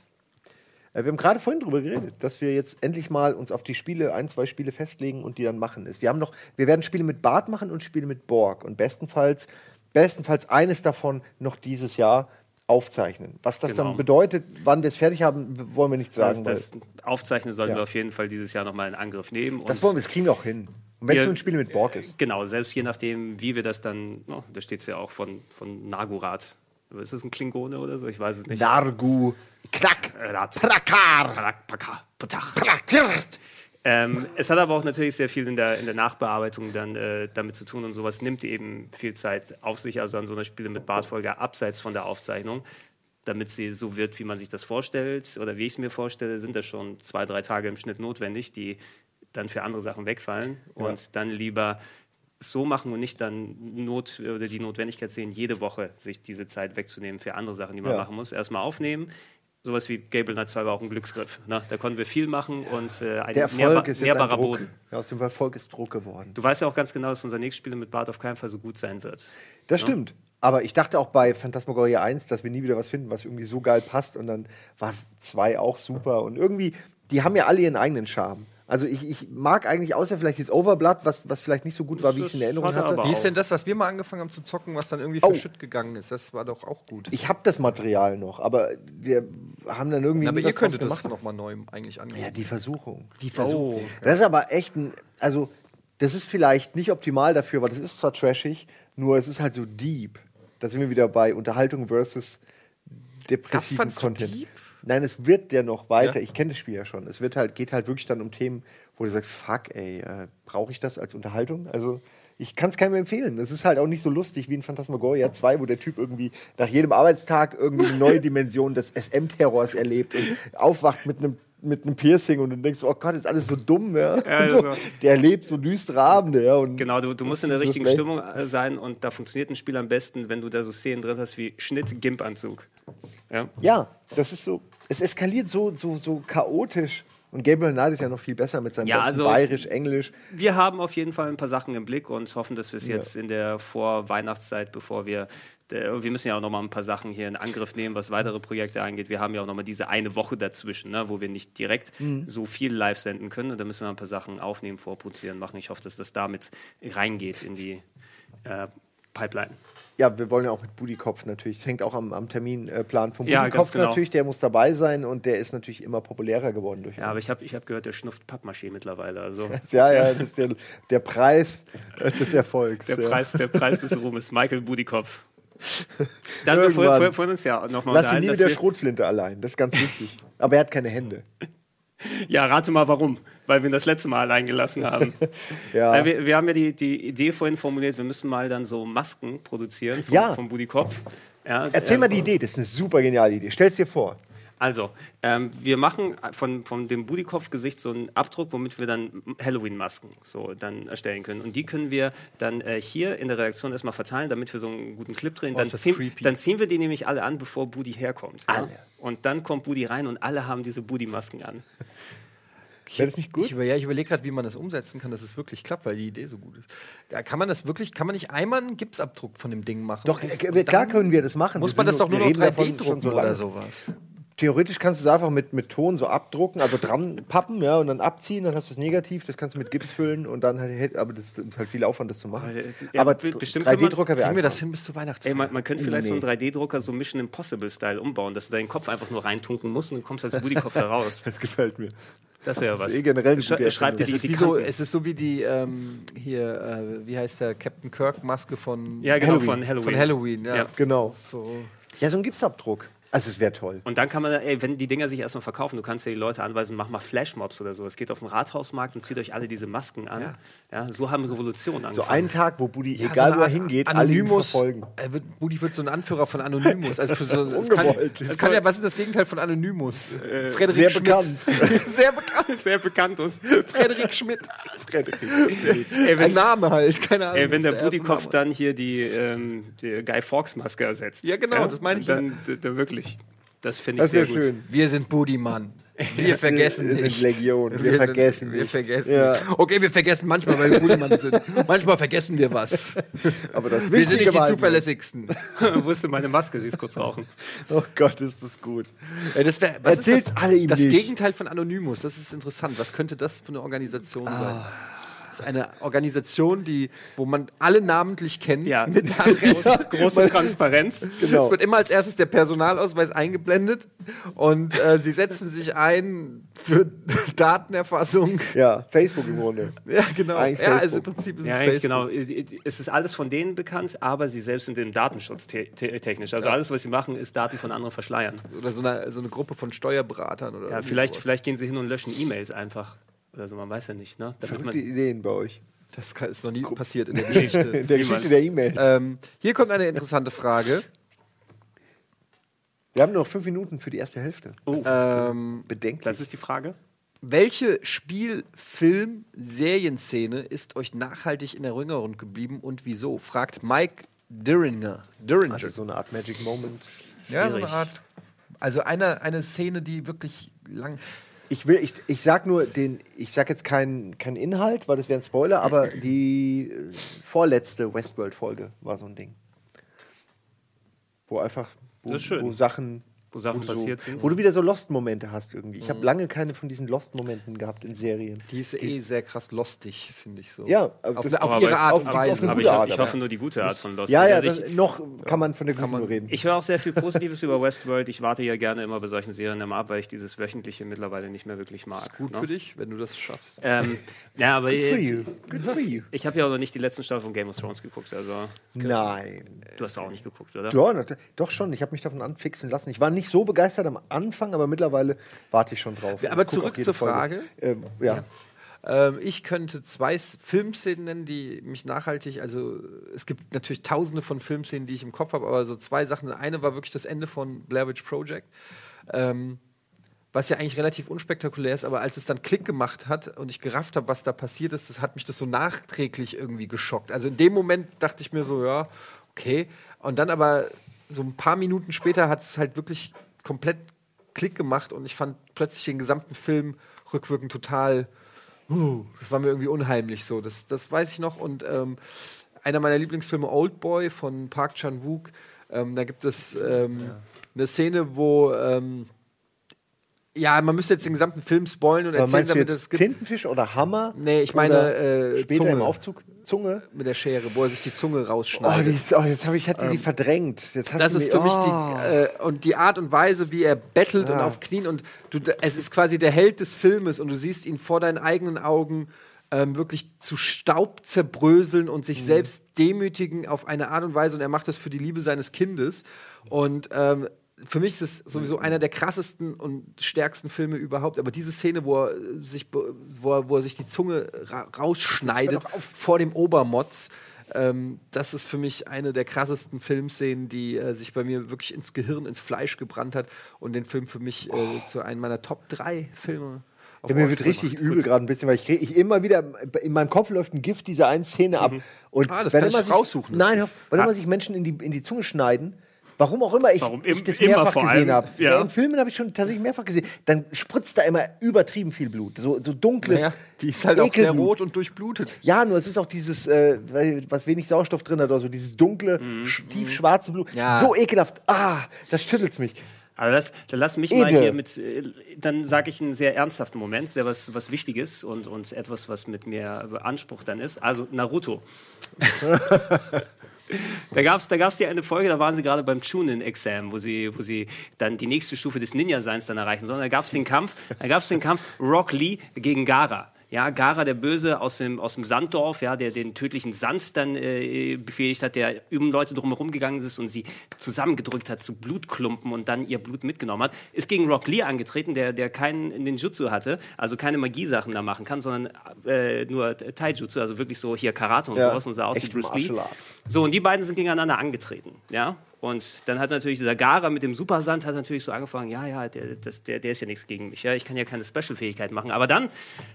Äh, Wir haben gerade vorhin darüber geredet, dass wir jetzt endlich mal uns auf die Spiele, ein, zwei Spiele festlegen und die dann machen ist. Wir haben noch, wir werden Spiele mit Bart machen und Spiele mit Borg und bestenfalls, bestenfalls eines davon noch dieses Jahr aufzeichnen. Was das Genau. dann bedeutet, wann wir es fertig haben, wollen wir nicht Das, sagen. das Aufzeichnen sollten Ja. wir auf jeden Fall dieses Jahr nochmal in Angriff nehmen. das wollen wir, das kriegen wir auch hin. Und wenn es so ein Spiel mit Borg ist. Genau, selbst je nachdem, wie wir das dann, oh, da steht es ja auch von, von Nagurat. Ist das ein Klingone oder so? Ich weiß es nicht. Nargu, Knack, Rat. Prakar, Patach. Prakirst. Ähm, es hat aber auch natürlich sehr viel in der, in der Nachbearbeitung dann äh, damit zu tun und sowas nimmt eben viel Zeit auf sich, also an so einer Spiele mit Bartfolge abseits von der Aufzeichnung. Damit sie so wird, wie man sich das vorstellt oder wie ich es mir vorstelle, sind da schon zwei, drei Tage im Schnitt notwendig, die dann für andere Sachen wegfallen und dann lieber so machen und nicht dann Not oder die Notwendigkeit sehen, jede Woche sich diese Zeit wegzunehmen für andere Sachen, die man Ja. machen muss. Erstmal aufnehmen. Sowas wie Gable Knight 2 war auch ein Glücksgriff. Ne? Da konnten wir viel machen und äh, ein Der Erfolg nährbar- ist jetzt ein nährbarer Druck. Boden. Ja, aus dem Erfolg ist Druck geworden. Du weißt ja auch ganz genau, dass unser nächstes Spiel mit Bart auf keinen Fall so gut sein wird. Das stimmt. Aber ich dachte auch bei Phantasmagoria 1, dass wir nie wieder was finden, was irgendwie so geil passt. Und dann war 2 auch super. Und irgendwie, die haben ja alle ihren eigenen Charme. Also ich, ich mag eigentlich, außer vielleicht jetzt Overblood, was, was vielleicht nicht so gut war, wie ich es in Erinnerung hatte aber Wie ist denn das, was wir mal angefangen haben zu zocken, was dann irgendwie Oh. verschütt gegangen ist? Das war doch auch gut. Ich habe das Material noch, aber wir haben dann irgendwie. aber nie ihr könntet das nochmal neu eigentlich angehen. Ja, die Versuchung. Die Versuchung. Das ist aber echt ein, also das ist vielleicht nicht optimal dafür, weil das ist zwar trashig, nur es ist halt so deep. Da sind wir wieder bei Unterhaltung versus depressiven Content. deep? Nein, es wird ja noch weiter. Ja? Ich kenne das Spiel ja schon. Es wird halt, geht halt wirklich dann um Themen, wo du sagst, fuck, ey, äh, brauche ich das als Unterhaltung? Also ich kann es keinem empfehlen. Es ist halt auch nicht so lustig wie in Phantasmagoria 2, wo der Typ irgendwie nach jedem Arbeitstag irgendwie eine neue Dimension des SM-Terrors erlebt und aufwacht mit einem mit einem Piercing und du denkst, oh Gott, ist alles so dumm, ja. Ja, so, also- der erlebt so düstere Abende, ja. Und Genau, du, du musst in der so richtigen schlecht. Stimmung äh, sein und da funktioniert ein Spiel am besten, wenn du da so Szenen drin hast wie Schnitt, Gimp-Anzug. Ja? Ja, das ist so, es eskaliert so, so, so chaotisch. Und Gabriel Knight ist ja noch viel besser mit seinem Ja, also- Bayerisch, Englisch. Wir haben auf jeden Fall ein paar Sachen im Blick und hoffen, dass wir es jetzt in der Vorweihnachtszeit, bevor wir, der, wir müssen ja auch noch mal ein paar Sachen hier in Angriff nehmen, was weitere Projekte angeht. Wir haben ja auch noch mal diese eine Woche dazwischen, ne, wo wir nicht direkt Mhm. so viel live senden können. Und da müssen wir ein paar Sachen aufnehmen, vorproduzieren, machen. Ich hoffe, dass das damit reingeht in die äh, Pipeline. Ja, wir wollen ja auch mit Budikopf natürlich. Es hängt auch am, am Terminplan vom Ja, Budikopf genau. natürlich. Der muss dabei sein und der ist natürlich immer populärer geworden durch Ja, aber ich habe ich hab gehört, der schnufft Pappmaché mittlerweile. Also Ja, ja, das ist der, der Preis des Erfolgs. der ja. Preis, der Preis des Ruhmes, Michael Budikopf. Da haben wir vorhin, uns ja nochmal Lass ihn nie mit der Schrotflinte allein. Das ist ganz wichtig. Aber er hat keine Hände. Ja, rate mal warum. Weil wir ihn das letzte Mal allein gelassen haben. Ja. Wir, wir haben ja die, die Idee vorhin formuliert, wir müssen mal dann so Masken produzieren vom, Ja. vom Budikopf. Ja, Erzähl ähm, mal die Idee. Das ist eine super geniale Idee. Stell's dir vor. Also, ähm, wir machen von, von dem Budikopf-Gesicht so einen Abdruck, womit wir dann Halloween-Masken so dann erstellen können. Und die können wir dann äh, hier in der Redaktion erstmal verteilen, damit wir so einen guten Clip drehen. Oh, Dann, ziehen, dann ziehen wir die nämlich alle an, bevor Budi herkommt. Ja? Alle. Und dann kommt Budi rein und alle haben diese Budi-Masken an. Wäre das nicht gut? Ich, über, ja, ich überlege gerade, wie man das umsetzen kann, dass es wirklich klappt, weil die Idee so gut ist. Ja, kann man das wirklich, kann man nicht einmal einen Gipsabdruck von dem Ding machen? Doch, Und äh, klar dann können wir das machen. Muss man das doch nur noch reden davon 3D schon drucken so oder sowas? Theoretisch kannst du es einfach mit, mit Ton so abdrucken, also dran pappen, ja, und dann abziehen, dann hast du das negativ, das kannst du mit Gips füllen und dann halt, aber das ist halt viel Aufwand, das zu machen. Ja, aber be- bestimmt kann 3D-Drucker wäre Kriegen wir das hin bis zur Weihnachtszeit? Ey, man, man könnte vielleicht Nee. so einen 3D-Drucker so Mission Impossible-Style umbauen, dass du deinen Kopf einfach nur reintunken musst und du kommst als Budikopf da raus. Das gefällt mir. Das wäre was. eh generell Sch gute Schreib dir es, die, so, es ist so wie die, ähm, hier, äh, wie heißt der, Captain Kirk-Maske von, Ja, genau, Halloween. von Halloween. von Halloween. Ja. Ja. Genau. So. Ja, so ein Gipsabdruck. Also es wäre toll. Und dann kann man, ey, wenn die Dinger sich erstmal verkaufen, du kannst ja die Leute anweisen, mach mal Flashmobs oder so. Es geht auf den Rathausmarkt und zieht euch alle diese Masken an. Ja. so haben Revolutionen So angefangen. einen Tag, wo Buddy, Ja, egal so wo er hingeht, alle Anonymous, verfolgen. Er wird, Budi wird so ein Anführer von Anonymous. Also für so, das kann, Ungewollt. das kann ja, was ist das Gegenteil von Anonymous? Frederik sehr Schmidt. bekannt. sehr bekannt. sehr bekannt ist. Frederik Schmidt. Frederik. Ey, Ein wenn, Name halt, keine Ahnung. ey, wenn der erste Budikopf dann hier die, ähm, die Guy Fawkes-Maske ersetzt. Ja, genau, das meine ich Dann, d- d- wirklich. Das finde ich Das sehr gut. schön. Wir sind Budi, Mann. Wir vergessen Wir sind nicht. Legion. Wir sind- vergessen Wir nicht. vergessen. Ja. Okay, wir vergessen manchmal, weil wir Buhlemann sind. Manchmal vergessen wir was. Aber das Wir sind nicht die halt- zuverlässigsten. Wo ist denn meine Maske? Sie ist kurz rauchen. Oh Gott, ist das gut. Ja, das wär, was ist Erzählt's das, alle ihm Das nicht. Gegenteil von Anonymous, das ist interessant. Was könnte das für eine Organisation sein? Das ist eine Organisation, die, wo man alle namentlich kennt, Ja. mit Adresse. Große Transparenz. Genau. Es wird immer als erstes der Personalausweis eingeblendet und äh, sie setzen sich ein für Datenerfassung. Ja, Facebook im Grunde. Ja, genau. Eigentlich ja, also im Facebook. Prinzip ist Ja, es Facebook. genau. Es ist alles von denen bekannt, aber sie selbst sind im Datenschutz te te technisch. Also alles, was sie machen, ist Daten von anderen verschleiern. Oder so eine, so eine Gruppe von Steuerberatern oder Ja, vielleicht, sowas. vielleicht gehen sie hin und löschen E-Mails einfach. Oder so, man weiß ja nicht. Ne? Damit Verrückte man, Ideen bei euch. Das ist noch nie passiert in der Geschichte. In der Geschichte der E-Mails. ähm, hier kommt eine interessante Frage. Wir haben noch fünf Minuten für die erste Hälfte. oh, Ähm, Bedenklich. das ist die Frage. welche Spiel-, Film-, Serienszene ist euch nachhaltig in Erinnerung geblieben und wieso? Fragt Mike Diringer. Diringer. also so eine Art Magic Moment. ja, so eine schwierig. Art. Also eine, eine Szene, die wirklich lang. Ich will, ich, ich sag nur den, ich sag jetzt keinen keinen Inhalt, weil das wäre ein Spoiler, aber die äh, vorletzte Westworld-Folge war so ein Ding. Wo einfach, wo, wo Sachen, Wo Sachen du passiert so, sind. Wo du wieder so Lost-Momente hast irgendwie. Ich habe lange keine von diesen Lost-Momenten gehabt in Serien. Die ist eh sehr krass lostig, finde ich so. Ja, auf, auf ihre ich- Art und Weise. Aber ich, Art, ich hoffe nur die gute Art von Lost. Ja, ja, Also das, ich, noch kann man von der guten nur reden. ich höre auch sehr viel Positives über Westworld. Ich warte ja gerne immer bei solchen Serien immer ab, weil ich dieses wöchentliche mittlerweile nicht mehr wirklich mag. Gut ne? für dich, wenn du das schaffst. Ähm, ja, aber Good for ich, you. Good for you. ich habe ja auch noch nicht die letzten Staffeln von Game of Thrones geguckt. Also Nein. du hast auch nicht geguckt, oder? Ja, nat- doch schon. Ich habe mich davon anfixen lassen. Ich war nicht so begeistert am Anfang, aber mittlerweile warte ich schon drauf. Aber zurück zur. Frage. Ähm, ja. Ähm, ich könnte zwei Filmszenen nennen, die mich nachhaltig, also es gibt natürlich tausende von Filmszenen, die ich im Kopf habe, aber so zwei Sachen. Eine war wirklich das Ende von Blair Witch Project. Ähm, was ja eigentlich relativ unspektakulär ist, aber als es dann Klick gemacht hat und ich gerafft habe, was da passiert ist, das hat mich das so nachträglich irgendwie geschockt. Also in dem Moment dachte ich mir so, ja, okay. Und dann aber so ein paar Minuten später hat es halt wirklich komplett Klick gemacht und ich fand plötzlich den gesamten Film rückwirkend total, uh, das war mir irgendwie unheimlich so. Das, das weiß ich noch. Und ähm, einer meiner Lieblingsfilme, Old Boy von Park Chan-wook, ähm, da gibt es ähm, eine Szene, wo ähm, ja, man müsste jetzt den gesamten Film spoilen und Aber erzählen, damit es gibt. Tintenfisch oder Hammer? Nee, ich meine, äh, später Zunge. im Aufzug Zunge. Mit der Schere, wo er sich die Zunge Oh, rausschneidet. die ist, oh jetzt habe ich hatte die verdrängt. Jetzt hast Das du ist mir- für mich oh. die äh, und die Art und Weise, wie er bettelt und Ja. auf Knien und du, es ist quasi der Held des Filmes und du siehst ihn vor deinen eigenen Augen ähm, wirklich zu Staub zerbröseln und Mhm. sich selbst demütigen auf eine Art und Weise und er macht das für die Liebe seines Kindes und ähm, für mich ist es sowieso einer der krassesten und stärksten Filme überhaupt. Aber diese Szene, wo er äh, sich, wo er, wo er sich die Zunge ra rausschneidet vor dem Obermotz, ähm, das ist für mich eine der krassesten Filmszenen, die äh, sich bei mir wirklich ins Gehirn, ins Fleisch gebrannt hat und den Film für mich äh, zu einem meiner Top 3 Filme. Ja, mir wird richtig übel gerade ein bisschen, weil ich, ich immer wieder, in meinem Kopf läuft ein Gift dieser einen Szene ab. Und Ah, das wenn kann ich sich, raussuchen, Nein, wenn immer sich Menschen in die, in die Zunge schneiden, warum auch immer ich, Warum? ich Im- das immer mehrfach vor gesehen habe. ja. Ja. in Filmen habe ich schon tatsächlich mehrfach gesehen. Dann spritzt da immer übertrieben viel Blut. So, so dunkles. Ja, die ist halt auch sehr Ekelblut. rot und durchblutet. Ja, nur es ist auch dieses, äh, was wenig Sauerstoff drin hat, oder so, dieses dunkle, Mhm. sch- tiefschwarze Blut. Ja. So ekelhaft. Ah, das schüttelt's mich. Aber das, dann lass mich Ede. mal hier mit, äh, dann sage ich einen sehr ernsthaften Moment, sehr was, was Wichtiges und, und etwas, was mit mir beansprucht dann ist. Also Naruto. Da gab es da gab's ja eine Folge, da waren sie gerade beim Chunin-Exam, wo sie, wo sie dann die nächste Stufe des Ninja-Seins dann erreichen sollen. Da gab es den da gab es den Kampf Rock Lee gegen Gara. Ja, Gara, der Böse aus dem, aus dem Sanddorf, ja, der den tödlichen Sand dann äh, befähigt hat, der um Leute drumherum gegangen ist und sie zusammengedrückt hat zu Blutklumpen und dann ihr Blut mitgenommen hat, ist gegen Rock Lee angetreten, der, der keinen Ninjutsu hatte, also keine Magiesachen da machen kann, sondern äh, nur Taijutsu, also wirklich so hier Karate und Ja, sowas und sah aus wie Bruce Lee. So, und die beiden sind gegeneinander angetreten, ja. Und dann hat natürlich dieser Gara mit dem Supersand hat natürlich so angefangen, ja, ja, der, das, der, der ist ja nichts gegen mich, ja, ich kann ja keine Special-Fähigkeit machen. Aber dann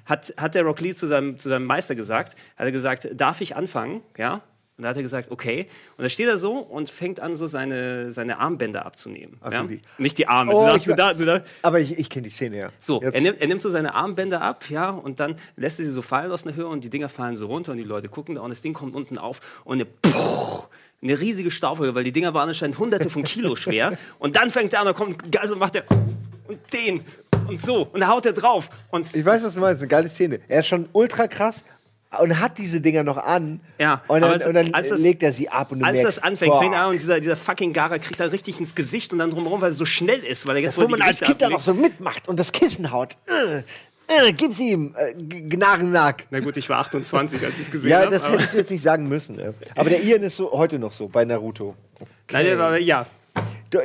hat, hat der Rock Lee zu seinem, zu seinem Meister gesagt, hat er gesagt, darf ich anfangen, ja? Und da hat er gesagt, okay. Und da steht er so und fängt an, so seine, seine Armbänder abzunehmen. Ach so, ja? die- Nicht die Arme. Oh, du, ich darfst, du, da, du, da, Aber ich, ich kenne die Szene ja. so, er nimmt, er nimmt so seine Armbänder ab, ja, und dann lässt er sie so fallen aus einer Höhe und die Dinger fallen so runter und die Leute gucken da und das Ding kommt unten auf und eine, eine riesige Staubwolke, weil die Dinger waren anscheinend hunderte von Kilo schwer. Und dann fängt er an, da kommt Gas und macht er und den und so und da haut er drauf. Und Ich weiß, was du meinst. Eine geile Szene. Er ist schon ultra krass und hat diese Dinger noch an. Ja, Und dann, als- und dann das- legt er sie ab und als merkst, das anfängt, boah, fängt er an und dieser, dieser fucking Gara kriegt da richtig ins Gesicht und dann drumherum, weil er so schnell ist, weil er jetzt Wo man als Kind dann ablegt. so mitmacht und das Kissen haut. Äh, gib's ihm, äh. Na gut, ich war 28, als ich es gesehen Ja, habe. das aber- hättest du jetzt nicht sagen müssen. Ja. Aber der Ian ist so heute noch so bei Naruto. Nein, der war- ja,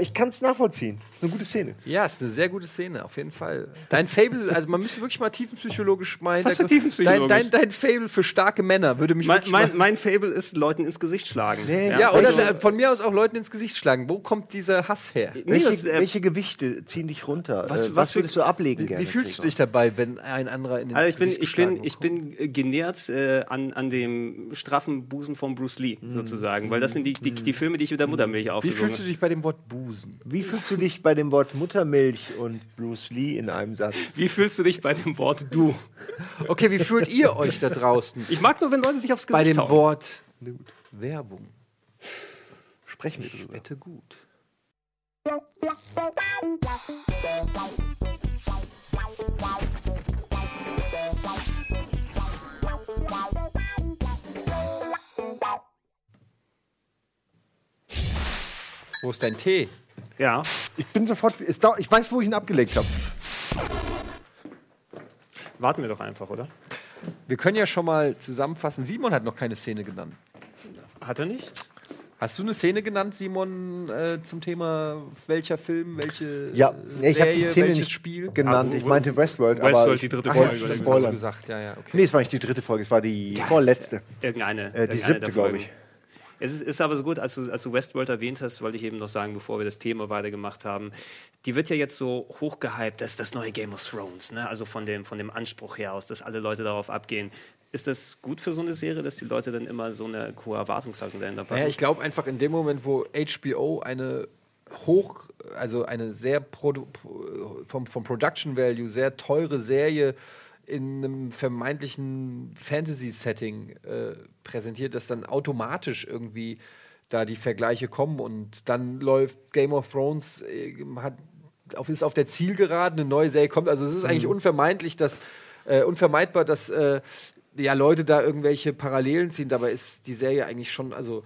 Ich kann es nachvollziehen. Das ist eine gute Szene. Ja, ist eine sehr gute Szene, auf jeden Fall. Dein Fable, also man müsste wirklich mal tiefenpsychologisch mal Was für tiefenpsychologisch? Dein, dein, dein Fable für starke Männer würde mich mein, mein, mein Fable ist Leuten ins Gesicht schlagen. ja, also- oder äh, von mir aus auch Leuten ins Gesicht schlagen. Wo kommt dieser Hass her? Nee, Welche, das, äh, welche Gewichte ziehen dich runter? Was- Was, was was würdest du ablegen Wie, gerne? wie fühlst du dich dabei, wenn ein anderer in den Also ich bin, Gesicht ich bin, ich bin äh, genährt äh, an, an dem straffen Busen von Bruce Lee, sozusagen. Weil das sind die, die, die Filme, die ich mit der Muttermilch Wie aufgesogen fühlst du dich bei dem Wort Busen? Wie fühlst du dich bei dem Wort Muttermilch und Bruce Lee in einem Satz? Wie fühlst du dich bei dem Wort du? Okay, wie fühlt ihr euch da draußen Ich mag nur, wenn Leute sich aufs bei Gesicht dem hauen. Wort Werbung? Sprechen wir drüber. Wette gut. Wo ist dein Tee? Ja. Ich bin sofort. Ich weiß, wo ich ihn abgelegt habe. Warten wir doch einfach, oder? Wir können ja schon mal zusammenfassen. Simon hat noch keine Szene genannt. Hat er nicht? Hast du eine Szene genannt, Simon, äh, zum Thema welcher Film, welche Ja, äh, ich habe die Serie, Szene welches nicht Spiel? genannt. Ah, ich meinte Westworld. aber Westworld, ich die dritte Folge? Hast du spoilern. gesagt, ja, ja, okay. Nee, es war nicht die dritte Folge, es war die vorletzte. Irgendeine. Äh, die irgendeine siebte, glaube Folgen. ich. Es ist, ist aber so gut, als du, als du Westworld erwähnt hast, wollte ich eben noch sagen, bevor wir das Thema weitergemacht haben. Die wird ja jetzt so hochgehypt, das ist das neue Game of Thrones, ne? also von dem, von dem Anspruch her aus, dass alle Leute darauf abgehen. Ist das gut für so eine Serie, dass die Leute dann immer so eine hohe Erwartungshaltung dahinter packen? Naja, ich glaube einfach in dem Moment, wo HBO eine hoch, also eine sehr produ vom, vom Production Value sehr teure Serie in einem vermeintlichen Fantasy-Setting äh, präsentiert, dass dann automatisch irgendwie da die Vergleiche kommen und dann läuft Game of Thrones, äh, hat, auf, ist auf der Zielgeraden, eine neue Serie kommt. Also es ist eigentlich unvermeidlich, dass, äh, unvermeidbar, dass äh, ja, Leute da irgendwelche Parallelen ziehen. Dabei ist die Serie eigentlich schon also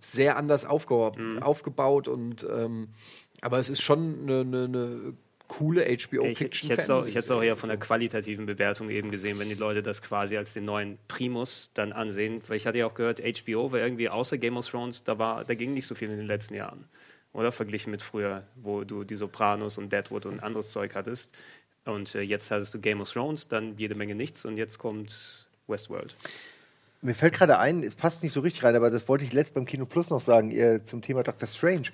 sehr anders aufge aufgebaut und ähm, aber es ist schon eine, eine, eine coole HBO Ich, ich Fiction hätte es auch, ich eher von der qualitativen Bewertung eben gesehen, wenn die Leute das quasi als den neuen Primus dann ansehen. Weil ich hatte ja auch gehört, HBO war irgendwie außer Game of Thrones, da, war, da ging nicht so viel in den letzten Jahren. Oder verglichen mit früher, wo du die Sopranos und Deadwood und anderes Zeug hattest. Und äh, jetzt hattest du Game of Thrones, dann jede Menge nichts und jetzt kommt Westworld. Mir fällt gerade ein, es passt nicht so richtig rein, aber das wollte ich letzt beim Kino Plus noch sagen, äh, zum Thema Doctor Strange.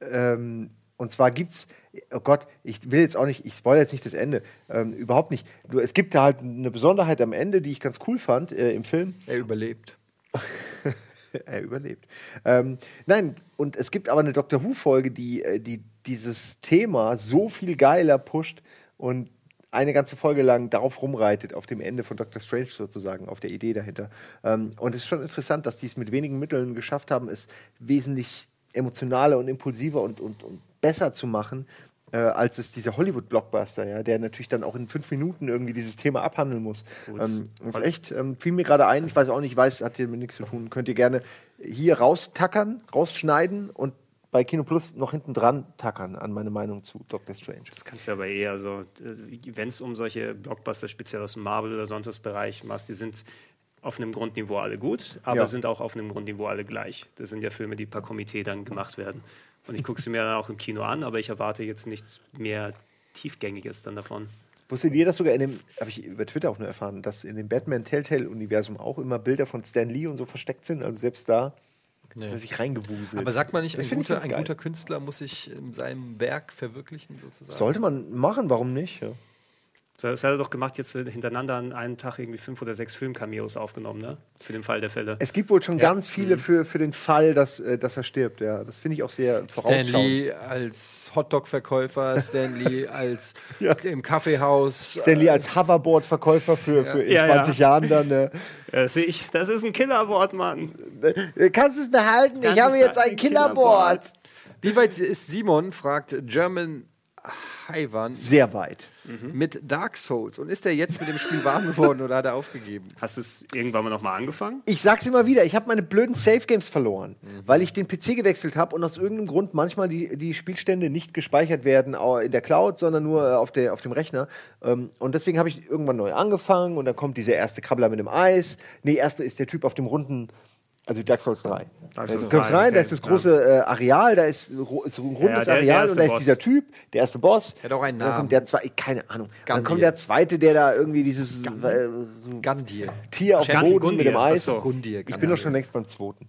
Ähm, und zwar gibt's, oh Gott, ich will jetzt auch nicht, ich spoilere jetzt nicht das Ende, ähm, überhaupt nicht. Nur es gibt da halt eine Besonderheit am Ende, die ich ganz cool fand äh, im Film. Er überlebt. er überlebt. Ähm, nein, und es gibt aber eine Doctor Who-Folge, die, äh, die dieses Thema so viel geiler pusht und eine ganze Folge lang darauf rumreitet, auf dem Ende von Doctor Strange sozusagen, auf der Idee dahinter. Ähm, und es ist schon interessant, dass die es mit wenigen Mitteln geschafft haben, es wesentlich emotionaler und impulsiver und, und, und besser zu machen, äh, als es dieser Hollywood-Blockbuster, ja, der natürlich dann auch in fünf Minuten irgendwie dieses Thema abhandeln muss. Ähm, das ist echt, ähm, fiel mir gerade ein, ich weiß auch nicht, weiß, hat hier mit nichts zu tun, könnt ihr gerne hier raustackern, rausschneiden und bei Kino Plus noch hinten dran tackern an meine Meinung zu Doctor Strange. Das kannst du aber eher so, wenn es um solche Blockbuster speziell aus dem Marvel oder sonst was Bereich machst, die sind auf einem Grundniveau alle gut, aber Ja. sind auch auf einem Grundniveau alle gleich. Das sind ja Filme, die per Komitee dann gemacht werden. Und ich gucke sie mir dann auch im Kino an, aber ich erwarte jetzt nichts mehr Tiefgängiges dann davon. Wusstet ihr das sogar in dem, habe ich über Twitter auch nur erfahren, dass in dem Batman Telltale-Universum auch immer Bilder von Stan Lee und so versteckt sind? Also selbst da Nee. hat sich reingewuselt. Aber sagt man nicht, ein, guter, ein guter Künstler muss sich in seinem Werk verwirklichen, sozusagen? Sollte man machen, warum nicht? Ja. Das hat er doch gemacht, jetzt hintereinander an einem Tag irgendwie fünf oder sechs Filmcameos aufgenommen, ne? Für den Fall der Fälle. Es gibt wohl schon ganz viele für, für den Fall, dass, äh, dass er stirbt, ja. Das finde ich auch sehr vorausschauend. Stanley als Hotdog-Verkäufer, Stanley als Ja. im Kaffeehaus. Stanley als Hoverboard-Verkäufer für, für in Ja, ja. 20 Jahren dann. Äh, Äh, sehe ich, das ist ein Killerwort, Mann. äh, kannst du es behalten? Kannst ich habe jetzt ein Killerboard. Wie weit ist Simon, fragt German Haiwan, Sehr weit. Mit Dark Souls? Und ist er jetzt mit dem Spiel warm geworden oder hat er aufgegeben? Hast du es irgendwann mal nochmal angefangen? Ich sag's immer wieder, ich habe meine blöden Safe Games verloren, weil ich den PC gewechselt habe und aus irgendeinem Grund manchmal die, die Spielstände nicht gespeichert werden in der Cloud, sondern nur äh, auf, der, auf dem Rechner. Ähm, Und deswegen habe ich irgendwann neu angefangen und dann kommt dieser erste Krabbler mit dem Eis. Nee, erstmal ist der Typ auf dem runden, also Dark Souls 3. Dark Souls du kommst 3, rein, da ist das große äh, Areal, da ist, ist ein rundes der- der Areal erste und da ist Boss. dieser Typ, der erste Boss. Der hat auch einen Dann Namen. kommt der zweite, keine Ahnung. Dann Gandir. kommt der zweite, der da irgendwie dieses äh. Tier auf dem Boden mit dem Gundir, Eis. so. Gundir, ich bin Gundir. doch schon längst beim zweiten.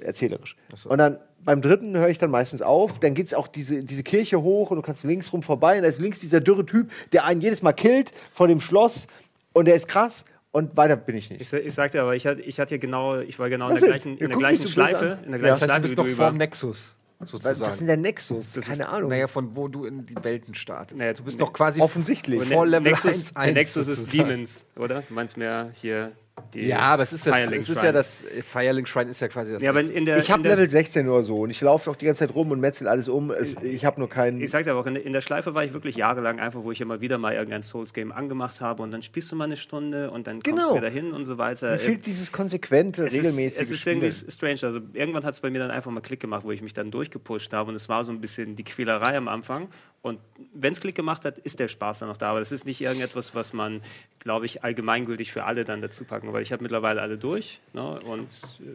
Erzählerisch. Und dann beim dritten höre ich dann meistens auf. Dann geht es auch diese, diese Kirche hoch und du kannst links rum vorbei. Und da ist links dieser dürre Typ, der einen jedes Mal killt vor dem Schloss. Und der ist krass. Und weiter bin ich nicht. Ich, ich sagte aber, ich hatte, ich hatte ja genau, ich war genau in der gleichen, in der gleichen Schleife, in der Ja, gleichen das heißt, du Schleife bist noch vorm. Nexus, Was, was sozusagen. ist denn der Nexus? Das Keine ist- Ahnung. Naja, von wo du in die Welten startest. Naja, du bist ne- noch quasi offensichtlich. Vor der Level Nexus, 1, der Nexus ist sozusagen. Demons, oder? Du meinst mehr hier Ja, aber es ist, das, es ist ja das äh, Firelink Shrine ist ja quasi das. Ja, aber in der, ich habe Level 16 oder so und ich laufe auch die ganze Zeit rum und metzel alles um. Es, ich habe nur keinen. Ich sag's aber auch, in, der- in der Schleife war ich wirklich jahrelang einfach, wo ich immer wieder mal irgendein Souls-Game angemacht habe und dann spielst du mal eine Stunde und dann kommst Genau. du wieder hin und so weiter. Mir fehlt dieses konsequente, es regelmäßige ist, es ist irgendwie strange. Also irgendwann hat es bei mir dann einfach mal Klick gemacht, wo ich mich dann durchgepusht habe und es war so ein bisschen die Quälerei am Anfang. Und wenn es Klick gemacht hat, ist der Spaß dann noch da. Aber das ist nicht irgendetwas, was man, glaube ich, allgemeingültig für alle dann dazu packen. Weil ich habe mittlerweile alle durch. Ne? Und äh,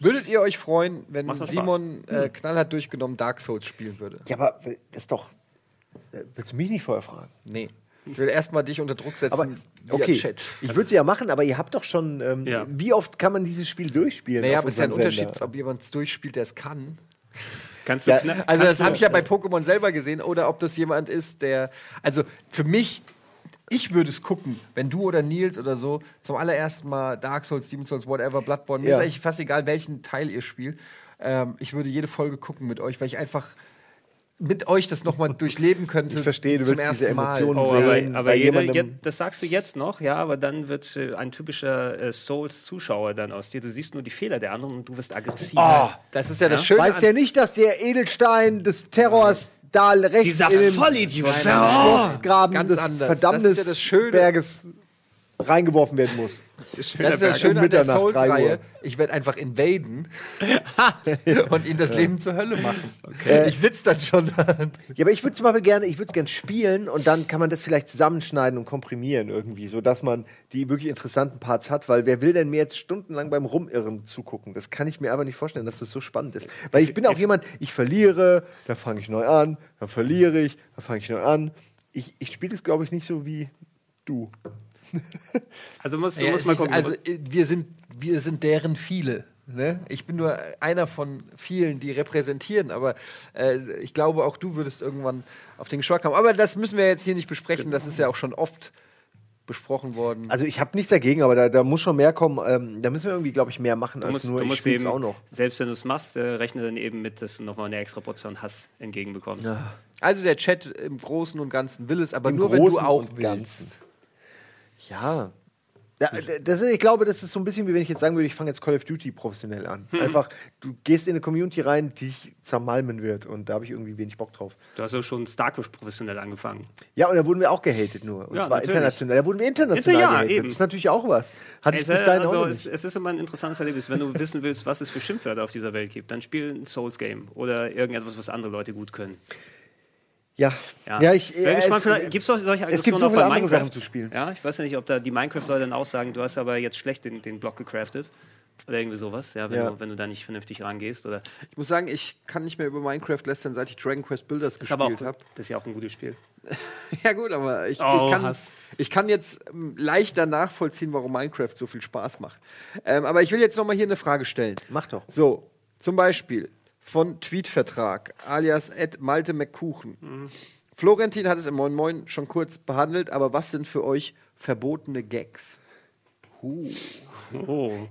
Würdet ihr euch freuen, wenn Simon äh, knallhart durchgenommen Dark Souls spielen würde? Ja, aber das ist doch. äh, Willst du mich nicht vorher fragen? Nee. Ich will erstmal dich unter Druck setzen. Aber via okay, Chat. ich würde es ja machen, aber ihr habt doch schon. Ähm, Ja. Wie oft kann man dieses Spiel durchspielen? Naja, aber es ist ja ein Unterschied, ob jemand es durchspielt, der es kann. Kannst du Ja, Also das habe ich ja bei Pokémon selber gesehen oder ob das jemand ist, der also für mich ich würde es gucken, wenn du oder Nils oder so zum allerersten Mal Dark Souls, Demon Souls, whatever, Bloodborne, mir Ja. ist eigentlich fast egal, welchen Teil ihr spielt. Ähm, ich würde jede Folge gucken mit euch, weil ich einfach mit euch das nochmal durchleben könnte. Ich verstehe, du zum willst diese ersten Mal. Emotionen Oh, sehen. aber, aber bei jeder, jemandem- jetzt, das sagst du jetzt noch, ja, aber dann wird äh, ein typischer äh, Souls-Zuschauer dann aus dir. Du siehst nur die Fehler der anderen und du wirst aggressiv. Oh, Das ist ja das Schöne. Weißt der nicht, dass der Edelstein des Terrors da rechts Dieser in den Vollidiot. Schlossgraben Ganz des anders. verdammten Das ist ja das Schöne. Berges reingeworfen werden muss. Das ist ja das Schöne Um an der Mitternacht, drei Uhr. Souls-Reihe. Ich werde einfach invaden und ihnen das Leben zur Hölle machen. Äh, Ich sitze dann schon da. Ja, aber ich würde zum Beispiel gerne, ich würde es gerne spielen und dann kann man das vielleicht zusammenschneiden und komprimieren irgendwie, so dass man die wirklich interessanten Parts hat, weil wer will denn mir jetzt stundenlang beim Rumirren zugucken? Das kann ich mir aber nicht vorstellen, dass das so spannend ist. Weil ich bin auch jemand, ich verliere, dann fange ich neu an, dann verliere ich, dann fange ich neu an. Ich, ich spiele das, glaube ich, nicht so wie du. Also musst, du Ja, musst es mal gucken. Also äh, wir sind, wir sind deren viele. Ne? Ich bin nur einer von vielen, die repräsentieren, aber äh, ich glaube, auch du würdest irgendwann auf den Geschmack kommen. Aber das müssen wir jetzt hier nicht besprechen, das ist ja auch schon oft besprochen worden. Also ich habe nichts dagegen, aber da, da muss schon mehr kommen. Ähm, da müssen wir irgendwie, glaube ich, mehr machen du als musst, nur du ich musst eben, auch noch. selbst wenn du es machst, äh, rechne dann eben mit, dass du nochmal eine extra Portion Hass entgegenbekommst. Also der Chat im Großen und Ganzen will es, aber Im nur wenn du Großen auch und willst. Ganzen. Ja. Das ist, ich glaube, das ist so ein bisschen wie wenn ich jetzt sagen würde, ich fange jetzt Call of Duty professionell an. Hm. Einfach, du gehst in eine Community rein, die dich zermalmen wird und da habe ich irgendwie wenig Bock drauf. Du hast ja schon StarCraft professionell angefangen. Ja, und da wurden wir auch gehatet nur. Und Ja, zwar natürlich. international. Da wurden wir international Ja, gehatet. eben. Das ist natürlich auch was. Hatte ich Es, bis äh, dahin auch also es, es ist immer ein interessantes Erlebnis. Wenn du wissen willst, was es für Schimpfwörter auf dieser Welt gibt, dann spiel ein Souls-Game oder irgendetwas, was andere Leute gut können. Ja. Ja, ja. ich, Bin äh, gespannt, es- vielleicht gibt es solche es gibt Aggressionen so auch bei Minecraft. Sachen zu spielen. Ja, ich weiß ja nicht, ob da die Minecraft-Leute dann auch sagen, du hast aber jetzt schlecht den, den Block gecraftet. Oder irgendwie sowas, ja, wenn, Ja. Du, wenn du da nicht vernünftig rangehst. Oder Ich muss sagen, ich kann nicht mehr über Minecraft lästern, seit ich Dragon Quest Builders auch, gespielt habe. das ist ja auch ein gutes Spiel. Ja gut, aber ich, Oh, ich, kann, ich kann jetzt ähm, leichter nachvollziehen, warum Minecraft so viel Spaß macht. Ähm, aber ich will jetzt noch mal hier eine Frage stellen. Mach doch. So, zum Beispiel von Tweetvertrag alias Ed Malte McKuchen. Florentin hat es im Moin Moin schon kurz behandelt, aber was sind für euch verbotene Gags? Oh.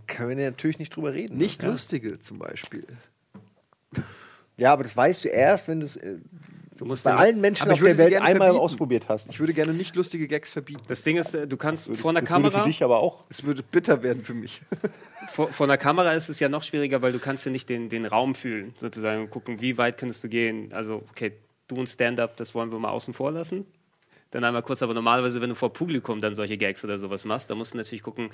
Können wir natürlich nicht drüber reden. Nicht lustige zum Beispiel. Ja, aber das weißt du erst, wenn du es äh, Du musst bei allen Menschen auf der Welt einmal verbieten. ausprobiert hast. Ich würde gerne nicht lustige Gags verbieten. Das Ding ist, äh, du kannst vor einer Das würde Kamera. für dich aber auch. Es würde bitter werden für mich. Vor, vor einer Kamera ist es ja noch schwieriger, weil du kannst ja nicht den, den Raum fühlen, sozusagen, und gucken, wie weit könntest du gehen. Also, okay, du und Stand-up, das wollen wir mal außen vor lassen. Dann einmal kurz, aber normalerweise, wenn du vor Publikum dann solche Gags oder sowas machst, dann musst du natürlich gucken,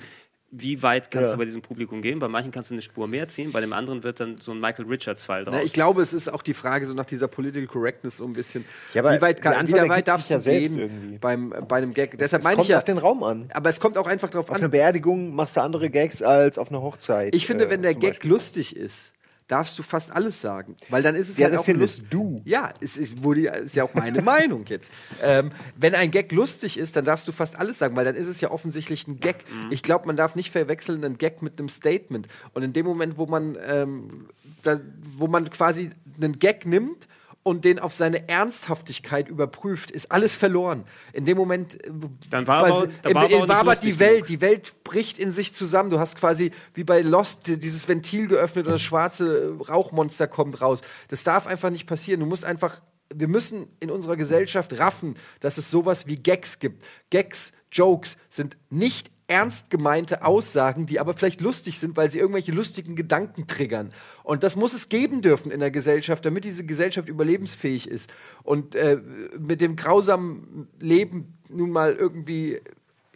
wie weit kannst Ja. du bei diesem Publikum gehen. Bei manchen kannst du eine Spur mehr ziehen, bei dem anderen wird dann so ein Michael Richards-Fall draus. Na, ich glaube, es ist auch die Frage so nach dieser Political Correctness so ein bisschen. Ja, aber wie weit, kann, wie weit darfst du ja selbst gehen irgendwie. beim, äh, bei einem Gag? Deshalb Es meine kommt ich ja. auf den Raum an. Aber es kommt auch einfach drauf Auf einer an. Beerdigung machst du andere Gags als auf einer Hochzeit. Ich finde, äh, wenn der Gag Beispiel. lustig ist, darfst du fast alles sagen. Weil dann ist es Ja, halt auch findest Lust- du. Ja, es ist, wurde, ist ja auch meine Meinung jetzt. Ähm, wenn ein Gag lustig ist, dann darfst du fast alles sagen, weil dann ist es ja offensichtlich ein Gag. Ich glaube, man darf nicht verwechseln einen Gag mit einem Statement. Und in dem Moment, wo man, ähm, da, wo man quasi einen Gag nimmt und den auf seine Ernsthaftigkeit überprüft, ist alles verloren. In dem Moment äh, Dann war aber- dann war äh, aber wabert lustig die Welt, genug. die Welt bricht in sich zusammen. Du hast quasi wie bei Lost die- dieses Ventil geöffnet und das schwarze Rauchmonster kommt raus. Das darf einfach nicht passieren. Du musst einfach, wir müssen in unserer Gesellschaft raffen, dass es sowas wie Gags gibt. Gags, Jokes sind nicht ernst gemeinte Aussagen, die aber vielleicht lustig sind, weil sie irgendwelche lustigen Gedanken triggern. Und das muss es geben dürfen in der Gesellschaft, damit diese Gesellschaft überlebensfähig ist. Und äh, mit dem grausamen Leben nun mal irgendwie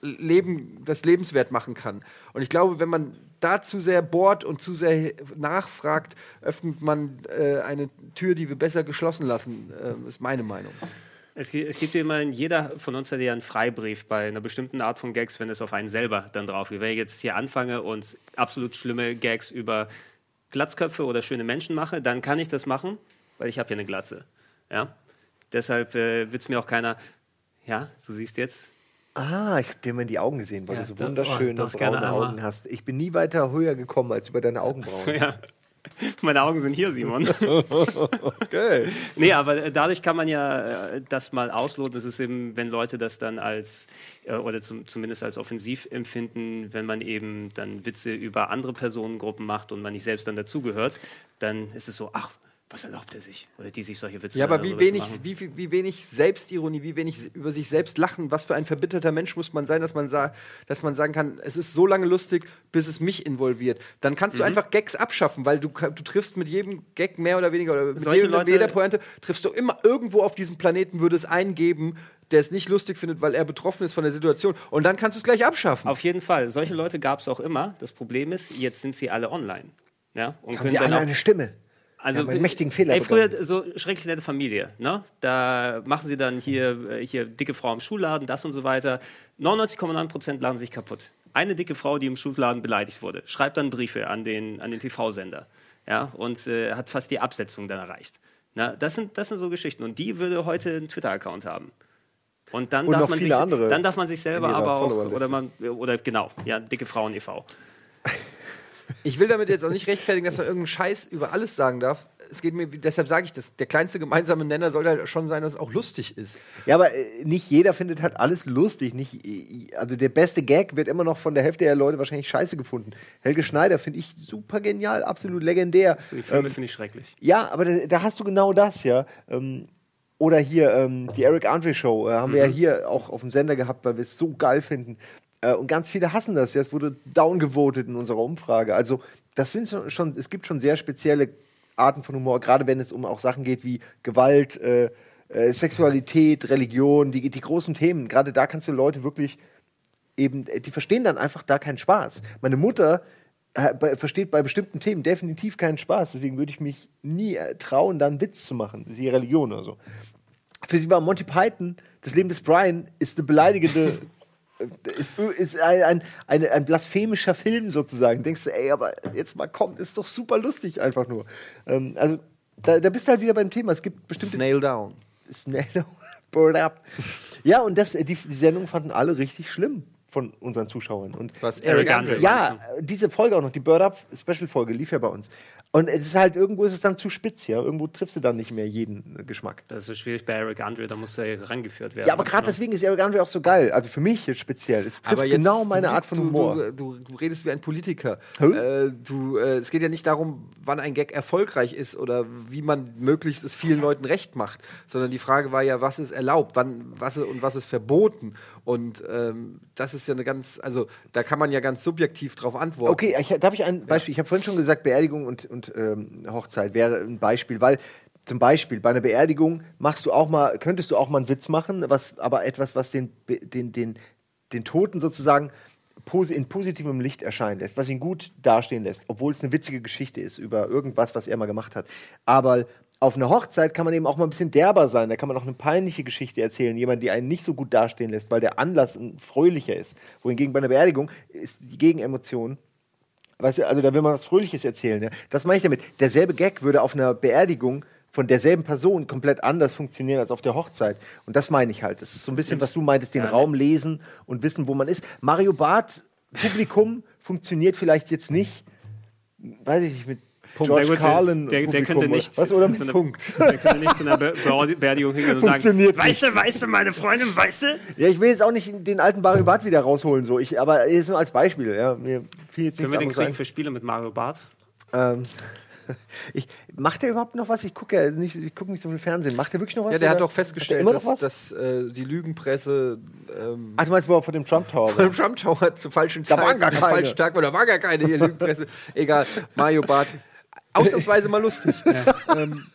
Leben, das lebenswert machen kann. Und ich glaube, wenn man da zu sehr bohrt und zu sehr nachfragt, öffnet man äh, eine Tür, die wir besser geschlossen lassen, äh, ist meine Meinung. Es, es gibt ja immerhin, jeder von uns hat ja einen Freibrief bei einer bestimmten Art von Gags, wenn es auf einen selber dann drauf geht. Wenn ich jetzt hier anfange und absolut schlimme Gags über Glatzköpfe oder schöne Menschen mache, dann kann ich das machen, weil ich habe ja eine Glatze. Ja? Deshalb äh, wird es mir auch keiner, ja, du siehst jetzt, Ah, ich habe dir mal in die Augen gesehen, weil Ja, du so wunderschöne oh, braune. Augen hast. Ich bin nie weiter höher gekommen als über deine Augenbrauen. ja, meine Augen sind hier, Simon. Okay. Nee, aber äh, dadurch kann man ja äh, das mal ausloten. Das ist eben, wenn Leute das dann als, äh, oder zum, zumindest als offensiv empfinden, wenn man eben dann Witze über andere Personengruppen macht und man nicht selbst dann dazugehört, dann ist es so, ach, was erlaubt er sich? Oder die sich solche Witze Ja, aber wie wenig, wie, viel- wie wenig Selbstironie, wie wenig über sich selbst lachen, was für ein verbitterter Mensch muss man sein, dass man, sa dass man sagen kann, es ist so lange lustig, bis es mich involviert. Dann kannst Mhm. du einfach Gags abschaffen, weil du, du triffst mit jedem Gag mehr oder weniger, oder mit Solche jedem, Leute- jeder Pointe, triffst du immer irgendwo auf diesem Planeten, würde es einen geben, der es nicht lustig findet, weil er betroffen ist von der Situation. Und dann kannst du es gleich abschaffen. Auf jeden Fall. Solche Leute gab es auch immer. Das Problem ist, jetzt sind sie alle online. Ja? Und Haben sie alle eine Stimme? Also, haben einen mächtigen Fehler Ey, früher begangen. so schrecklich nette Familie, ne? Da machen sie dann hier, äh, hier dicke Frau im Schuhladen, das und so weiter. 99,9% lachen sich kaputt. Eine dicke Frau, die im Schuhladen beleidigt wurde, schreibt dann Briefe an den, an den TV-Sender. Ja, und äh, hat fast die Absetzung dann erreicht. Na, das, sind, das sind so Geschichten. Und die würde heute einen Twitter-Account haben. Und dann Und darf man sich, dann darf man sich selber aber auch, oder man, oder genau, ja, dicke Frauen e.V. Ich will damit jetzt auch nicht rechtfertigen, dass man irgendeinen Scheiß über alles sagen darf. Es geht mir, deshalb sage ich das, der kleinste gemeinsame Nenner soll halt schon sein, dass es auch lustig ist. Ja, aber äh, nicht jeder findet halt alles lustig. Nicht, äh, also der beste Gag wird immer noch von der Hälfte der Leute wahrscheinlich scheiße gefunden. Helge Schneider finde ich super genial, absolut legendär. So, die Filme Ähm, finde ich schrecklich. Ja, aber da, da hast du genau das, ja. Ähm, oder hier, ähm, die Eric Andre Show äh, haben wir ja hier auch auf dem Sender gehabt, weil wir es so geil finden. Äh, und ganz viele hassen das. Es wurde downgevotet in unserer Umfrage. Also, das sind schon, es gibt schon sehr spezielle Arten von Humor, gerade wenn es um auch Sachen geht wie Gewalt, äh, äh, Sexualität, Religion, die, die großen Themen. Gerade da kannst du Leute wirklich eben, äh, die verstehen dann einfach da keinen Spaß. Meine Mutter äh, bei, versteht bei bestimmten Themen definitiv keinen Spaß. Deswegen würde ich mich nie äh, trauen, da einen Witz zu machen. Sie Religion oder so. Für sie war Monty Python, das Leben des Brian, ist eine beleidigende, ist, ist ein, ein, ein, ein blasphemischer Film sozusagen. Denkst du, ey, aber jetzt mal kommt, ist doch super lustig einfach nur. Ähm, also da, da bist du halt wieder beim Thema. Es gibt bestimmte Snail down. Snell, Bird up. Ja, und das, die, die Sendung fanden alle richtig schlimm. Von unseren Zuschauern. Und Was, Eric. Andre? ja, diese Folge auch noch, die Bird Up Special Folge lief ja bei uns. Und es ist halt, irgendwo ist es dann zu spitz, ja. Irgendwo triffst du dann nicht mehr jeden äh, Geschmack. Das ist so schwierig bei Eric Andre, da muss er rangeführt werden. Ja, aber gerade deswegen ist Eric Andre auch so geil. Also für mich jetzt speziell. Es trifft jetzt, genau meine du, Art von du, Humor. Du, du, du redest wie ein Politiker. Hä? Äh, du, äh, es geht ja nicht darum, wann ein Gag erfolgreich ist oder wie man möglichst es vielen Leuten recht macht, sondern die Frage war ja, was ist erlaubt, wann, was ist, und was ist verboten. Und ähm, das ist ja eine ganz, also da kann man ja ganz subjektiv drauf antworten. Okay, ich, darf ich ein Beispiel? Ich habe vorhin schon gesagt, Beerdigung und, und ähm, Hochzeit wäre ein Beispiel, weil zum Beispiel bei einer Beerdigung machst du auch mal, könntest du auch mal einen Witz machen, was aber etwas, was den, den, den, den Toten sozusagen in positivem Licht erscheinen lässt, was ihn gut dastehen lässt, obwohl es eine witzige Geschichte ist über irgendwas, was er mal gemacht hat. Aber auf einer Hochzeit kann man eben auch mal ein bisschen derber sein. Da kann man auch eine peinliche Geschichte erzählen, jemand, die einen nicht so gut dastehen lässt, weil der Anlass ein fröhlicher ist. Wohingegen bei einer Beerdigung ist die Gegenemotion Weißt du, also da will man was Fröhliches erzählen. Ja? Das meine ich damit. Derselbe Gag würde auf einer Beerdigung von derselben Person komplett anders funktionieren als auf der Hochzeit. Und das meine ich halt. Das ist so ein bisschen, was du meintest, den Ja, Raum lesen und wissen, wo man ist. Mario Barth, Publikum, funktioniert vielleicht jetzt nicht, weiß ich nicht, mit George Na gut, Carlin. der, der könnte nicht Was, oder zu mit einer, Punkt? Der könnte nicht zu einer Be Be Beerdigung hingehen und sagen, weißt du, weißt du, meine Freundin, weißt du? Ja, ich will jetzt auch nicht den alten Mario Barth wieder rausholen, so. Ich, aber jetzt nur als Beispiel. Ja, mir fiel jetzt Können wir den kriegen für Spiele mit Mario Barth? Ähm, ich, macht der überhaupt noch was? Ich gucke ja nicht, ich gucke nicht so viel Fernsehen. Macht der wirklich noch was? Ja, der hat oder? doch festgestellt, Hat dass, dass äh, die Lügenpresse ähm, Ach, du meinst, wo er vor dem Trump Tower war? beim Trump Tower zur falschen Da Zeit, waren gar am keine. falschen Tag, weil da war gar keine hier Lügenpresse. Egal, Mario Barth. Ausnahmsweise mal lustig. ähm,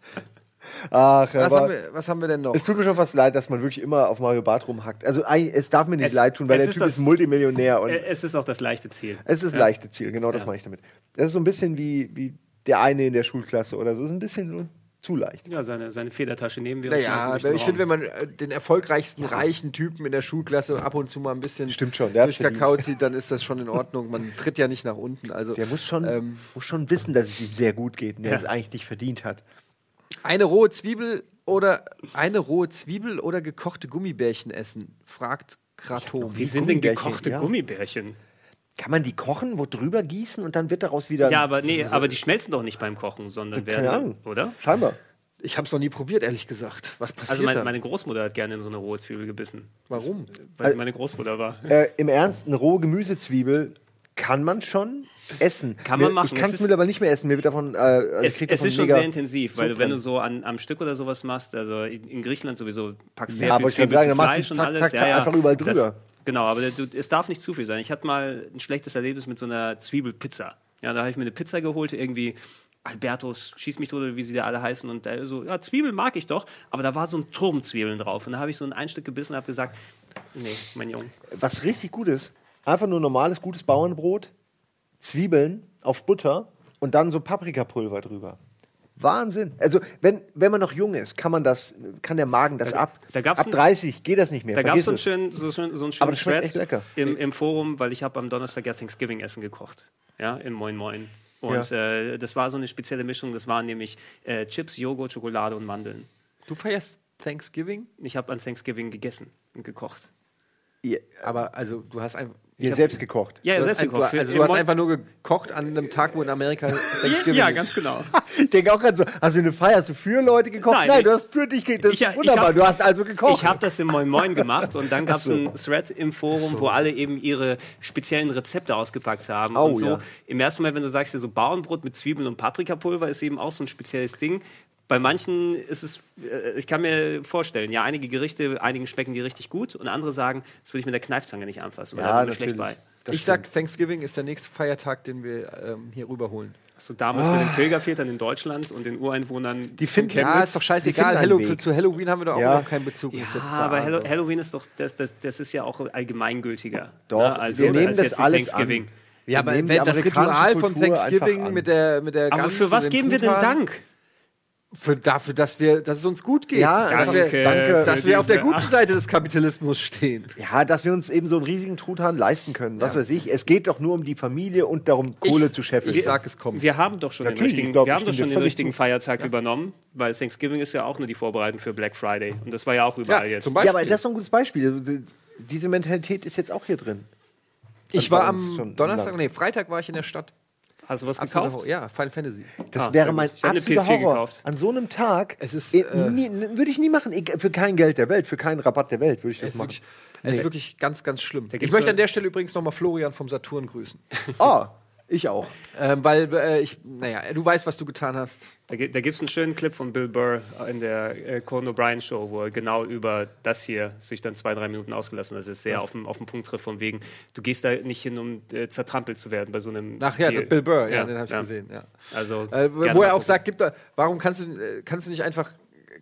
Ach, was, aber haben wir, was haben wir denn noch? es tut mir schon fast leid, dass man wirklich immer auf Mario Barth rumhackt. Also es darf mir nicht Es- leid tun, weil der ist Typ das- ist Multimillionär und Es ist auch das leichte Ziel. es ist das leichte Ziel, genau das meine ich damit. Das ist so ein bisschen wie, wie der eine in der Schulklasse oder so. Es ist ein bisschen so zu leicht. Ja, seine, seine Federtasche nehmen wir Naja, ich finde, wenn man äh, den erfolgreichsten reichen Typen in der Schulklasse ab und zu mal ein bisschen Stimmt schon, der durch Kakao zieht, dann ist das schon in Ordnung. Man tritt ja nicht nach unten. Also Der muss schon, ähm, muss schon wissen, dass es ihm sehr gut geht und der Ja. es eigentlich nicht verdient hat. eine rohe Zwiebel oder eine rohe Zwiebel oder gekochte Gummibärchen essen, fragt Kratom. Wie sind denn gekochte ja. Gummibärchen? Kann man die kochen, wo drüber gießen und dann wird daraus wieder. Ja, aber nee, aber die schmelzen doch nicht beim Kochen, sondern Keine werden, Ahnung. oder? Scheinbar. Ich habe es noch nie probiert, ehrlich gesagt. Was passiert Also mein, da? meine Großmutter hat gerne in so eine rohe Zwiebel gebissen, Warum? weil sie meine Großmutter war. Äh, Im Ernst, eine rohe Gemüsezwiebel kann man schon essen. Kann man machen. Ich kann Es aber nicht mehr essen. Mir wird davon. Äh, also ich Es, es davon ist schon sehr intensiv, weil du, wenn du so an, am Stück oder sowas machst, also in, in Griechenland sowieso packst Ja, sehr aber viel ich Zwiebel sagen, zu du Fleisch und zack, alles. zack, zack, einfach überall Das, drüber. Genau, aber es darf nicht zu viel sein. Ich hatte mal ein schlechtes Erlebnis mit so einer Zwiebelpizza. Ja, da habe ich mir eine Pizza geholt, irgendwie Albertus, schieß mich oder wie sie da alle heißen. Und da so, ja, Zwiebeln mag ich doch, aber da war so ein Turm Zwiebeln drauf. Und da habe ich so ein, ein Stück gebissen und habe gesagt, nee, mein Junge. Was richtig gut ist, einfach nur normales, gutes Bauernbrot, Zwiebeln auf Butter und dann so Paprikapulver drüber. Wahnsinn. Also, wenn, wenn man noch jung ist, kann man das, kann der Magen das ab. da gab's ab ein- 30 geht das nicht mehr. Da gab es so, einen schönen- so, einen Aber schönen Thread lecker. im, im Forum, weil ich habe am Donnerstag ja Thanksgiving-Essen gekocht. Ja, im Moin Moin. Und äh, das war so eine spezielle Mischung. Das waren nämlich äh, Chips, Joghurt, Schokolade und Mandeln. Du feierst Thanksgiving? Ich habe an Thanksgiving gegessen und gekocht. Ihr, Aber also du hast einfach. Ihr hab- selbst gekocht. Ja, Du hast, selbst ein, du, gekocht. also Im du hast einfach nur gekocht an einem Tag, wo in Amerika Thanksgiving Ja, ganz genau. Ich denke auch gerade so, hast du eine Feier, hast du für Leute gekocht? Nein, Nein, ich- du hast für dich gekocht. Das Ich- ist wunderbar, hab- du hast also gekocht. Ich habe das im Moin Moin gemacht und dann gab es so. einen Thread im Forum, wo alle eben ihre speziellen Rezepte ausgepackt haben. Oh, und so ja. im ersten Mal, wenn du sagst, ja, so Bauernbrot mit Zwiebeln und Paprikapulver ist eben auch so ein spezielles Ding. Bei manchen ist es, äh, ich kann mir vorstellen, ja, einige Gerichte, einigen schmecken die richtig gut und andere sagen, das würde ich mit der Kneifzange nicht anfassen, weil Ja, da bin ich schlecht bei. Das ich sag, Thanksgiving ist der nächste Feiertag, den wir ähm, hier rüberholen. So damals mit den Pilgervätern in Deutschland und den Ureinwohnern. Die finden- Ja, ist doch scheißegal. Hallo, für, zu Halloween haben wir doch auch Ja. überhaupt keinen Bezug. Ja, aber Hallo, also. Halloween ist doch, das, das, das ist ja auch allgemeingültiger. Doch, ne, als, wir nehmen als das jetzt alles Thanksgiving. an. Ja, aber das Ritual von Thanksgiving mit der mit der Aber für was geben wir denn Dank? Für, dafür, dass, wir, dass es uns gut geht. Ja, dass danke, wir, danke. dass wir auf der guten Seite des Kapitalismus stehen. Ja, dass wir uns eben so einen riesigen Truthahn leisten können. Was weiß ich. Es geht doch nur um die Familie und darum, Kohle ich, zu scheffeln. Ich sag, es kommt. Wir haben doch schon den Natürlich, richtigen, ich glaub, wir haben doch schon den richtigen. Feiertag übernommen, weil Thanksgiving ist ja auch nur die Vorbereitung für Black Friday. Und das war ja auch überall Ja, jetzt. zum ja, aber das ist doch ein gutes Beispiel. Also, Diese Mentalität ist jetzt auch hier drin. Ich war uns am Donnerstag, nee, Freitag war ich in der Stadt. Hast du was gekauft? Horror. Ja, Final Fantasy. Das Ah, wäre mein. Ich absoluter PS4 Horror. gekauft. An so einem Tag. Es ist, eh, äh, nie- n- würde ich nie machen. egal, Für kein Geld der Welt, für keinen Rabatt der Welt würde ich das ist machen. wirklich, es ist wirklich ganz, ganz schlimm. Ich möchte so- an der Stelle übrigens nochmal Florian vom Saturn grüßen. Ah, ich auch. ähm, weil äh, ich, naja, du weißt, was du getan hast. Da, da gibt es einen schönen Clip von Bill Burr in der äh, Conan O'Brien Show, wo er genau über das hier sich dann zwei, drei Minuten ausgelassen hat. Das ist sehr auf den, auf den Punkt trifft, von wegen, du gehst da nicht hin, um äh, zertrampelt zu werden bei so einem. Ach ja, Deal. Bill Burr, ja, den habe ich gesehen. Ja. Also, Äh, wo er auch sagt, gibt da, warum kannst du, äh, kannst du nicht einfach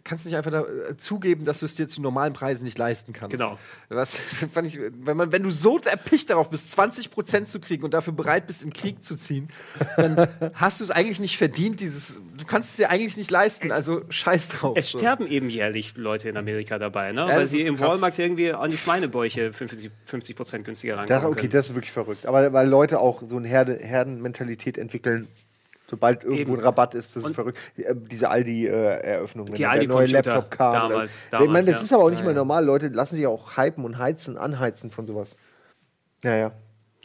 kannst du nicht einfach da, äh, zugeben, dass du es dir zu normalen Preisen nicht leisten kannst. Genau. Was fand ich, wenn man, wenn du so erpicht darauf bist, 20 Prozent zu kriegen und dafür bereit bist, in Krieg zu ziehen, dann hast du es eigentlich nicht verdient. Dieses, du kannst es dir eigentlich nicht leisten. Also scheiß drauf. Es so. sterben eben jährlich Leute in Amerika dabei, ne? Ja, weil sie im krass. Walmart irgendwie an die Schweinebäuche 50 50 Prozent günstiger Das, rankommen okay, können. das ist wirklich verrückt. Aber weil Leute auch so eine Herde, Herdenmentalität entwickeln, sobald irgendwo Eben. ein Rabatt ist, das ist verrückt. Äh, Diese Aldi-Eröffnung. Die Aldi-Computer damals- ich meine, damals, das ja. ist aber auch nicht Ja, mehr ja. normal. Leute lassen sich auch hypen und heizen, anheizen von sowas. Ja, ja.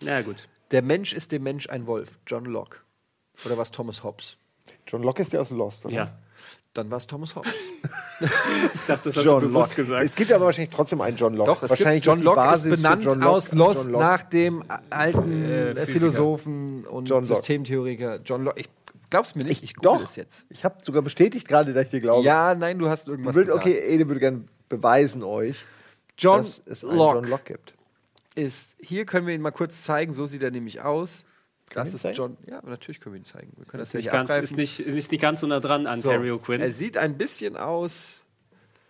Na gut. Der Mensch ist dem Mensch ein Wolf. John Locke. Oder was Thomas Hobbes? John Locke ist der aus Lost, oder? Ja. Dann war es Thomas Hobbes. Ich dachte, das hast John du bewusst Locke. gesagt. Es gibt aber wahrscheinlich trotzdem einen John Locke. Doch, es wahrscheinlich gibt John Locke ist benannt John Locke- aus Lost nach dem alten Äh, äh. Philosophen und John Locke. Systemtheoretiker John Locke. Ich glaub's mir nicht, ich google Doch, es jetzt. ich habe sogar bestätigt gerade, dass ich dir glaube. Ja, nein, du hast Du irgendwas willst, gesagt. okay, Ede würde gerne beweisen euch, John dass es einen Locke, John Locke gibt. ist, hier können wir ihn mal kurz zeigen, so sieht er nämlich aus. Das wir ihn ist zeigen? John, ja, natürlich können wir ihn zeigen. Wir können das, Nicht ja ganz, nicht ist, abgreifen. nicht, ist nicht ganz so nah dran an So, Terrio Quinn. Er sieht ein bisschen aus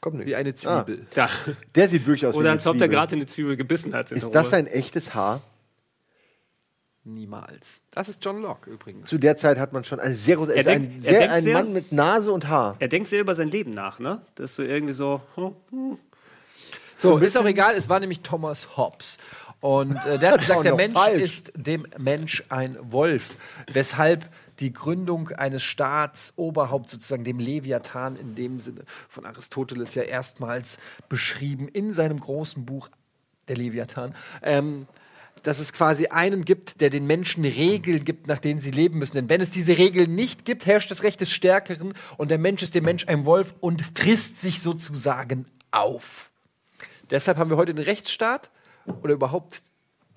Kommt nicht. wie eine Zwiebel. da. Ah, der sieht wirklich aus wie Oder eine als ob der Zwiebel. gerade eine Zwiebel gebissen hat. in Ist der das Robe. ein echtes Haar? Niemals. Das ist John Locke übrigens. Zu der Zeit hat man schon ein sehr großer, Er ist denkt- ein, er sehr, denkt ein sehr- Mann mit Nase und Haar. Er denkt sehr über sein Leben nach, ne? Das ist so irgendwie so. hm, hm. So, ist auch egal, es war nämlich Thomas Hobbes. Und äh, der hat gesagt, der noch Mensch falsch. ist dem Mensch ein Wolf. Weshalb die Gründung eines Staatsoberhaupts, sozusagen dem Leviathan in dem Sinne von Aristoteles ja erstmals beschrieben in seinem großen Buch Der Leviathan. Ähm, dass es quasi einen gibt, der den Menschen Regeln gibt, nach denen sie leben müssen. Denn wenn es diese Regeln nicht gibt, herrscht das Recht des Stärkeren und der Mensch ist dem Mensch ein Wolf und frisst sich sozusagen auf. Deshalb haben wir heute einen Rechtsstaat oder überhaupt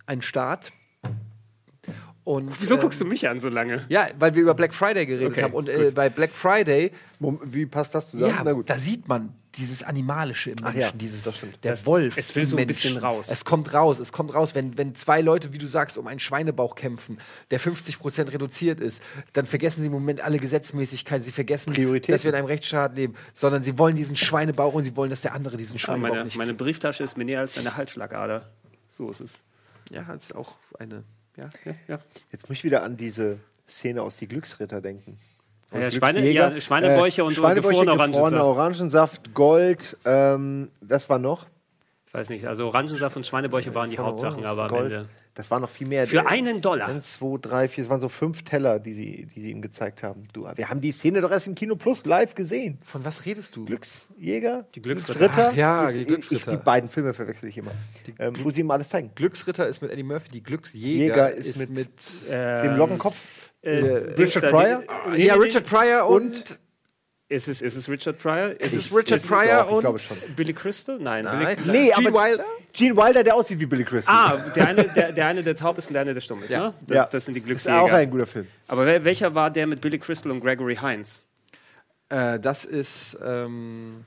einen Staat. Und, Wieso ähm, guckst du mich an so lange? Ja, weil wir über Black Friday geredet Okay, haben. Und äh, bei Black Friday, Wie passt das zusammen? ja, da sieht man dieses Animalische im Menschen, ja, dieses, der Das- Wolf. es will so ein bisschen raus. Es kommt raus, es kommt raus. Wenn, wenn zwei Leute, wie du sagst, um einen Schweinebauch kämpfen, der 50% reduziert ist, dann vergessen sie im Moment alle Gesetzmäßigkeiten. Sie vergessen, dass wir in einem Rechtsstaat leben, sondern sie wollen diesen Schweinebauch und sie wollen, dass der andere diesen Ah, Schweinebauch meine, nicht meine Brieftasche ist mir näher als eine Halsschlagader. So ist es. Ja, das ist auch eine. Ja. Ja, ja. Jetzt muss ich wieder an diese Szene aus Die Glücksritter denken. Und Ja, Schweine- ja, Schweinebäuche und Schweinebäuche, gefrorener gefrorener Orangensaft, Gold, ähm, was war noch? Ich weiß nicht, also Orangensaft und Schweinebäuche waren die Hauptsachen, aber am Gold. Ende. Das war noch viel mehr. Für einen Dollar. Eins, zwei, drei, vier, es waren so fünf Teller, die sie, die sie ihm gezeigt haben. Du, wir haben die Szene doch erst im Kino Plus live gesehen. Von was redest du? Glücksjäger? Die Glücksritter. Ach ja, Glücks- die Glücksritter. Ich, die beiden Filme verwechsel ich immer. Ähm, wo sie ihm alles zeigen. Glücksritter ist mit Eddie Murphy, die Glücksjäger Jäger ist, ist mit, mit- Ähm, Dem Lockenkopf. äh, äh, Dings Richard Pryor? die- nee, ja, Richard Pryor und, Ist es, ist es Richard Pryor? Ist es Richard ich Pryor ich und glaube schon. Billy Crystal? Nein. Nein, Billy, Nee, Gene aber- Wilder? Gene Wilder, der aussieht wie Billy Crystal. ah, der eine, der, der eine, der taub ist und der eine, der stumm ist, Ja. ne? Das, Ja. das sind die ist auch Glücksjäger. ein guter Film. Aber wel- welcher war der mit Billy Crystal und Gregory Hines? Äh, das ist ähm,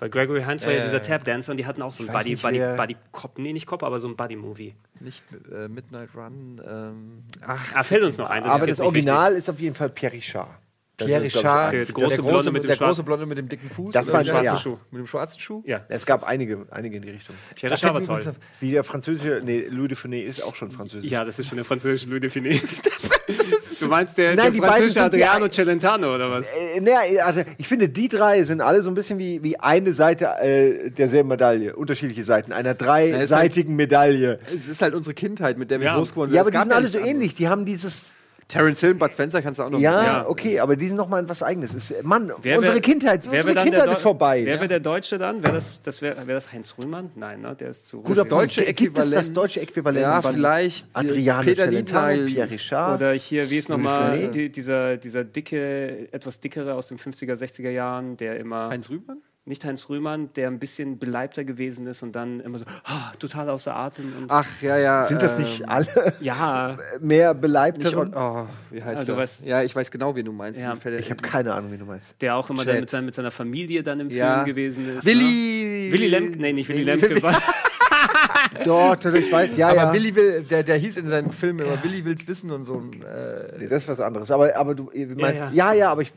Weil Gregory Hines war ja Äh, dieser Tap-Dancer und die hatten auch so einen weiß Buddy, nicht, Buddy, Buddy Cop, nee, nicht Cop, aber so ein Buddy-Movie. nicht äh, Midnight Run. Ähm, ach, Ah, fällt uns noch ein. Das aber ist das Original ist auf jeden Fall Pierre Richard. Pierre Richard, der eigentlich- große der, Blonde mit dem der große Blonde mit dem dicken Fuß. Das war ein der schwarzer heißt? Schuh. Mit dem schwarzen Schuh? Ja, Es gab einige, einige in die Richtung. Pierre Richard war toll. Wie der französische, nee, Louis de Funès ist auch schon französisch. Ja, das ist schon der französische Louis Define. du meinst der, Nein, die der französische Adriano Celentano oder was? Äh, naja, also ich finde, die drei sind alle so ein bisschen wie, wie eine Seite äh, derselben Medaille, unterschiedliche Seiten, einer dreiseitigen Medaille. Es ist halt unsere Kindheit, mit der wir Ja. groß geworden sind. Ja, aber die sind alle so ähnlich. Die haben dieses, Terence Hill und Bud Spencer kannst du auch noch Ja, Ja. okay, aber die sind noch mal was Eigenes. Ist, Mann, Wer unsere wär- Kindheit, wer unsere Kindheit ist vorbei. Wer wäre der Deutsche dann? Wäre das, das, wär, wär das Heinz Rühmann? Nein, ne? Der ist zu. Guter deutsche Punkt. Gibt es das Äquivalent? deutsche Äquivalent? Ja, von vielleicht die Adriano Peter Celentano, Liebknecht. Pierre Richard. Oder hier, wie ist nochmal die, dieser, dieser dicke, etwas dickere aus den 50er, 60er Jahren, der immer. Heinz Rübmann? Nicht Heinz Rühmann, der ein bisschen beleibter gewesen ist und dann immer so, ah, total außer Atem. Und, Ach, ja, ja. Sind das ähm, nicht alle ja, mehr Nicht, beleibtere? on, oh, wie heißt Also der? was- ja, ich weiß genau, wen du meinst. Ja. Ich habe keine Ahnung, wie du meinst. der auch immer dann mit, sein, mit seiner Familie dann im Ja. Film gewesen ist. Willi. Ne? Willy Lemke, nee, nicht Willy Nee, Lemke. war- Doch, doch, ich weiß, ja, Aber ja. Willi will, der, der hieß in seinem Film immer Willi will's wissen und so ein. Äh, Nee, das ist was anderes. Aber, aber du ihr meint, ja, ja. ja, aber ich.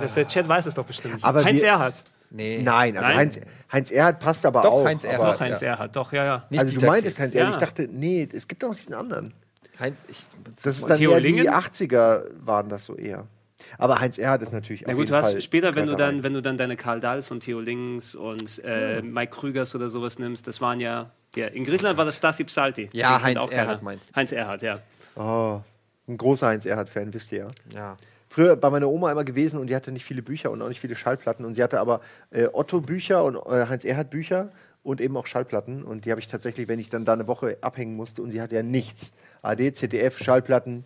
Das, der Chat weiß es doch bestimmt. Aber Heinz wir- Erhardt. nee. Nein, also Nein. Heinz, Heinz Erhardt passt aber Doch, auch. Heinz aber- Erhardt. Doch, Heinz ja. Erhardt, doch, ja, ja. Nicht Also du meintest. Heinz Erhardt. Ja. Ich dachte, nee, es gibt doch noch diesen anderen. Heinz, ich, Das ist dann Theo eher die Lingen? 80er waren das so eher. Aber Heinz Erhardt ist natürlich Na auf gut, jeden du hast Fall später, wenn du dann, wenn du dann deine Karl Dahls und Theo Lings und äh, Mike Krügers oder sowas nimmst, das waren ja, ja in Griechenland war das Stasi Psalti. Ja, Den Heinz Erhardt keiner. meinst du. Heinz Erhardt, ja. Oh, ein großer Heinz Erhardt-Fan, wisst ihr ja. ja. Früher bei meiner Oma immer gewesen und die hatte nicht viele Bücher und auch nicht viele Schallplatten. Und sie hatte aber äh, Otto-Bücher und äh, Heinz Erhardt-Bücher und eben auch Schallplatten. Und die habe ich tatsächlich, wenn ich dann da eine Woche abhängen musste und sie hatte ja nichts. AD, ZDF, Schallplatten,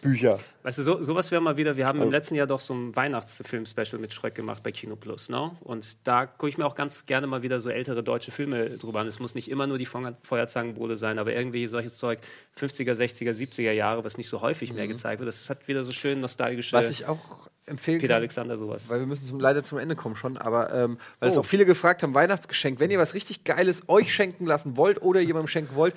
Bücher. Weißt du, so, sowas wäre mal wieder, wir haben Oh. im letzten Jahr doch so ein Weihnachtsfilm-Special mit Schröck gemacht bei Kino Plus, ne? Und da gucke ich mir auch ganz gerne mal wieder so ältere deutsche Filme drüber an. Es muss nicht immer nur die Feuer- Feuerzangenbowle sein, aber irgendwie solches Zeug, 50er, 60er, 70er Jahre, was nicht so häufig mehr gezeigt wird. Das hat wieder so schön nostalgische Was ich auch empfehlen Peter kann, Alexander sowas. weil wir müssen zum, leider zum Ende kommen schon, aber ähm, weil es Oh. auch viele gefragt haben, Weihnachtsgeschenk, wenn ihr was richtig Geiles euch schenken lassen wollt oder jemandem schenken wollt,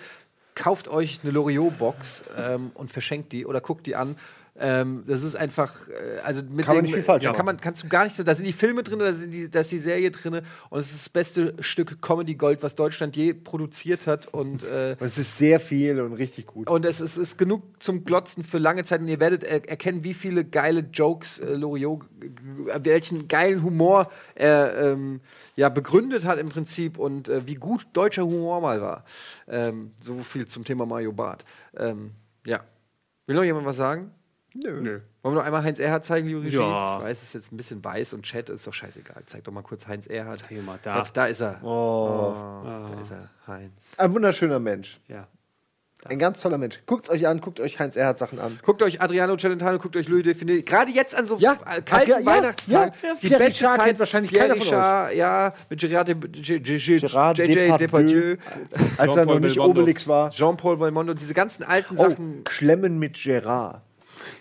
kauft euch eine Loriot-Box ähm, und verschenkt die oder guckt die an. Ähm, das ist einfach, äh, also mit Kann man dem, nicht viel falsch kann man, kannst du gar nicht, da sind die Filme drin, da, sind die, da ist die Serie drin und es ist das beste Stück Comedy-Gold, was Deutschland je produziert hat und äh, es ist sehr viel und richtig gut. und es ist, ist genug zum Glotzen für lange Zeit und ihr werdet er erkennen, wie viele geile Jokes äh, Loriot, g- welchen geilen Humor er ähm, ja, begründet hat im Prinzip und äh, wie gut deutscher Humor mal war. Ähm, so viel zum Thema Mario Barth. Ähm, ja. Will noch jemand was sagen? Nö. Nö. Wollen wir noch einmal Heinz Erhardt zeigen, liebe Regie? Ja. Ich weiß, es ist jetzt ein bisschen weiß und Chat ist doch scheißegal. Zeig doch mal kurz Heinz Erhardt. Zeig mal da. Da ist er. Oh. Da ist er, Heinz. Ein wunderschöner Mensch. Ja. Ein ganz toller Mensch. Guckt euch an, guckt euch Heinz Erhardt Sachen an. Guckt euch Adriano Celentano, guckt euch Louis Define. Gerade jetzt an so Ja, äh, kalten ja, Weihnachtstagen. ja, ja. Die Pierre beste Richard Zeit. kennt wahrscheinlich Pierre keiner von Richard, Ja, mit Gerard De, G, G, G, Gerard JJ Depardieu. Depardieu, Als er noch nicht Belmondo. Obelix war. Jean-Paul Belmondo, diese ganzen alten Oh, Sachen. Schlemmen mit Gérard.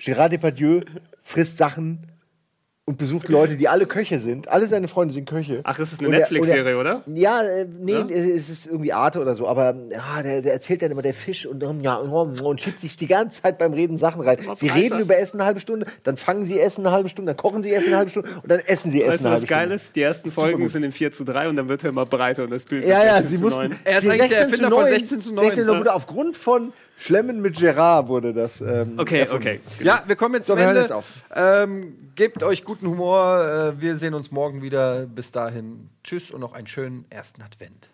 Gérard Depardieu frisst Sachen und besucht Leute, die alle Köche sind. Alle seine Freunde sind Köche. Ach, ist es eine er- Netflix-Serie, oder? Ja, äh, nee, Ja? es ist irgendwie Arte oder so, aber ja, der, der erzählt dann immer der Fisch und, ähm, ja, und schiebt sich die ganze Zeit beim Reden Sachen rein. Sie reden über Essen eine halbe Stunde, dann fangen sie Essen eine halbe Stunde, dann kochen sie Essen eine halbe Stunde und dann essen sie Essen Weißt du, was geil ist? Die ersten Folgen sind in 4 zu 3 und dann wird er immer breiter und das Bild Ja, wird ja, 16 sie zu mussten. 9. Er ist eigentlich der 16 Erfinder zu von 9, 16 zu 9, 16 ja. wurde aufgrund von Schlemmen mit Gerard wurde das. Ähm, Okay, erfunden. okay. Ja, wir kommen jetzt So, zum Ende. jetzt auf. Ähm, gebt euch guten Humor. Äh, wir sehen uns morgen wieder. Bis dahin. Tschüss und noch einen schönen ersten Advent.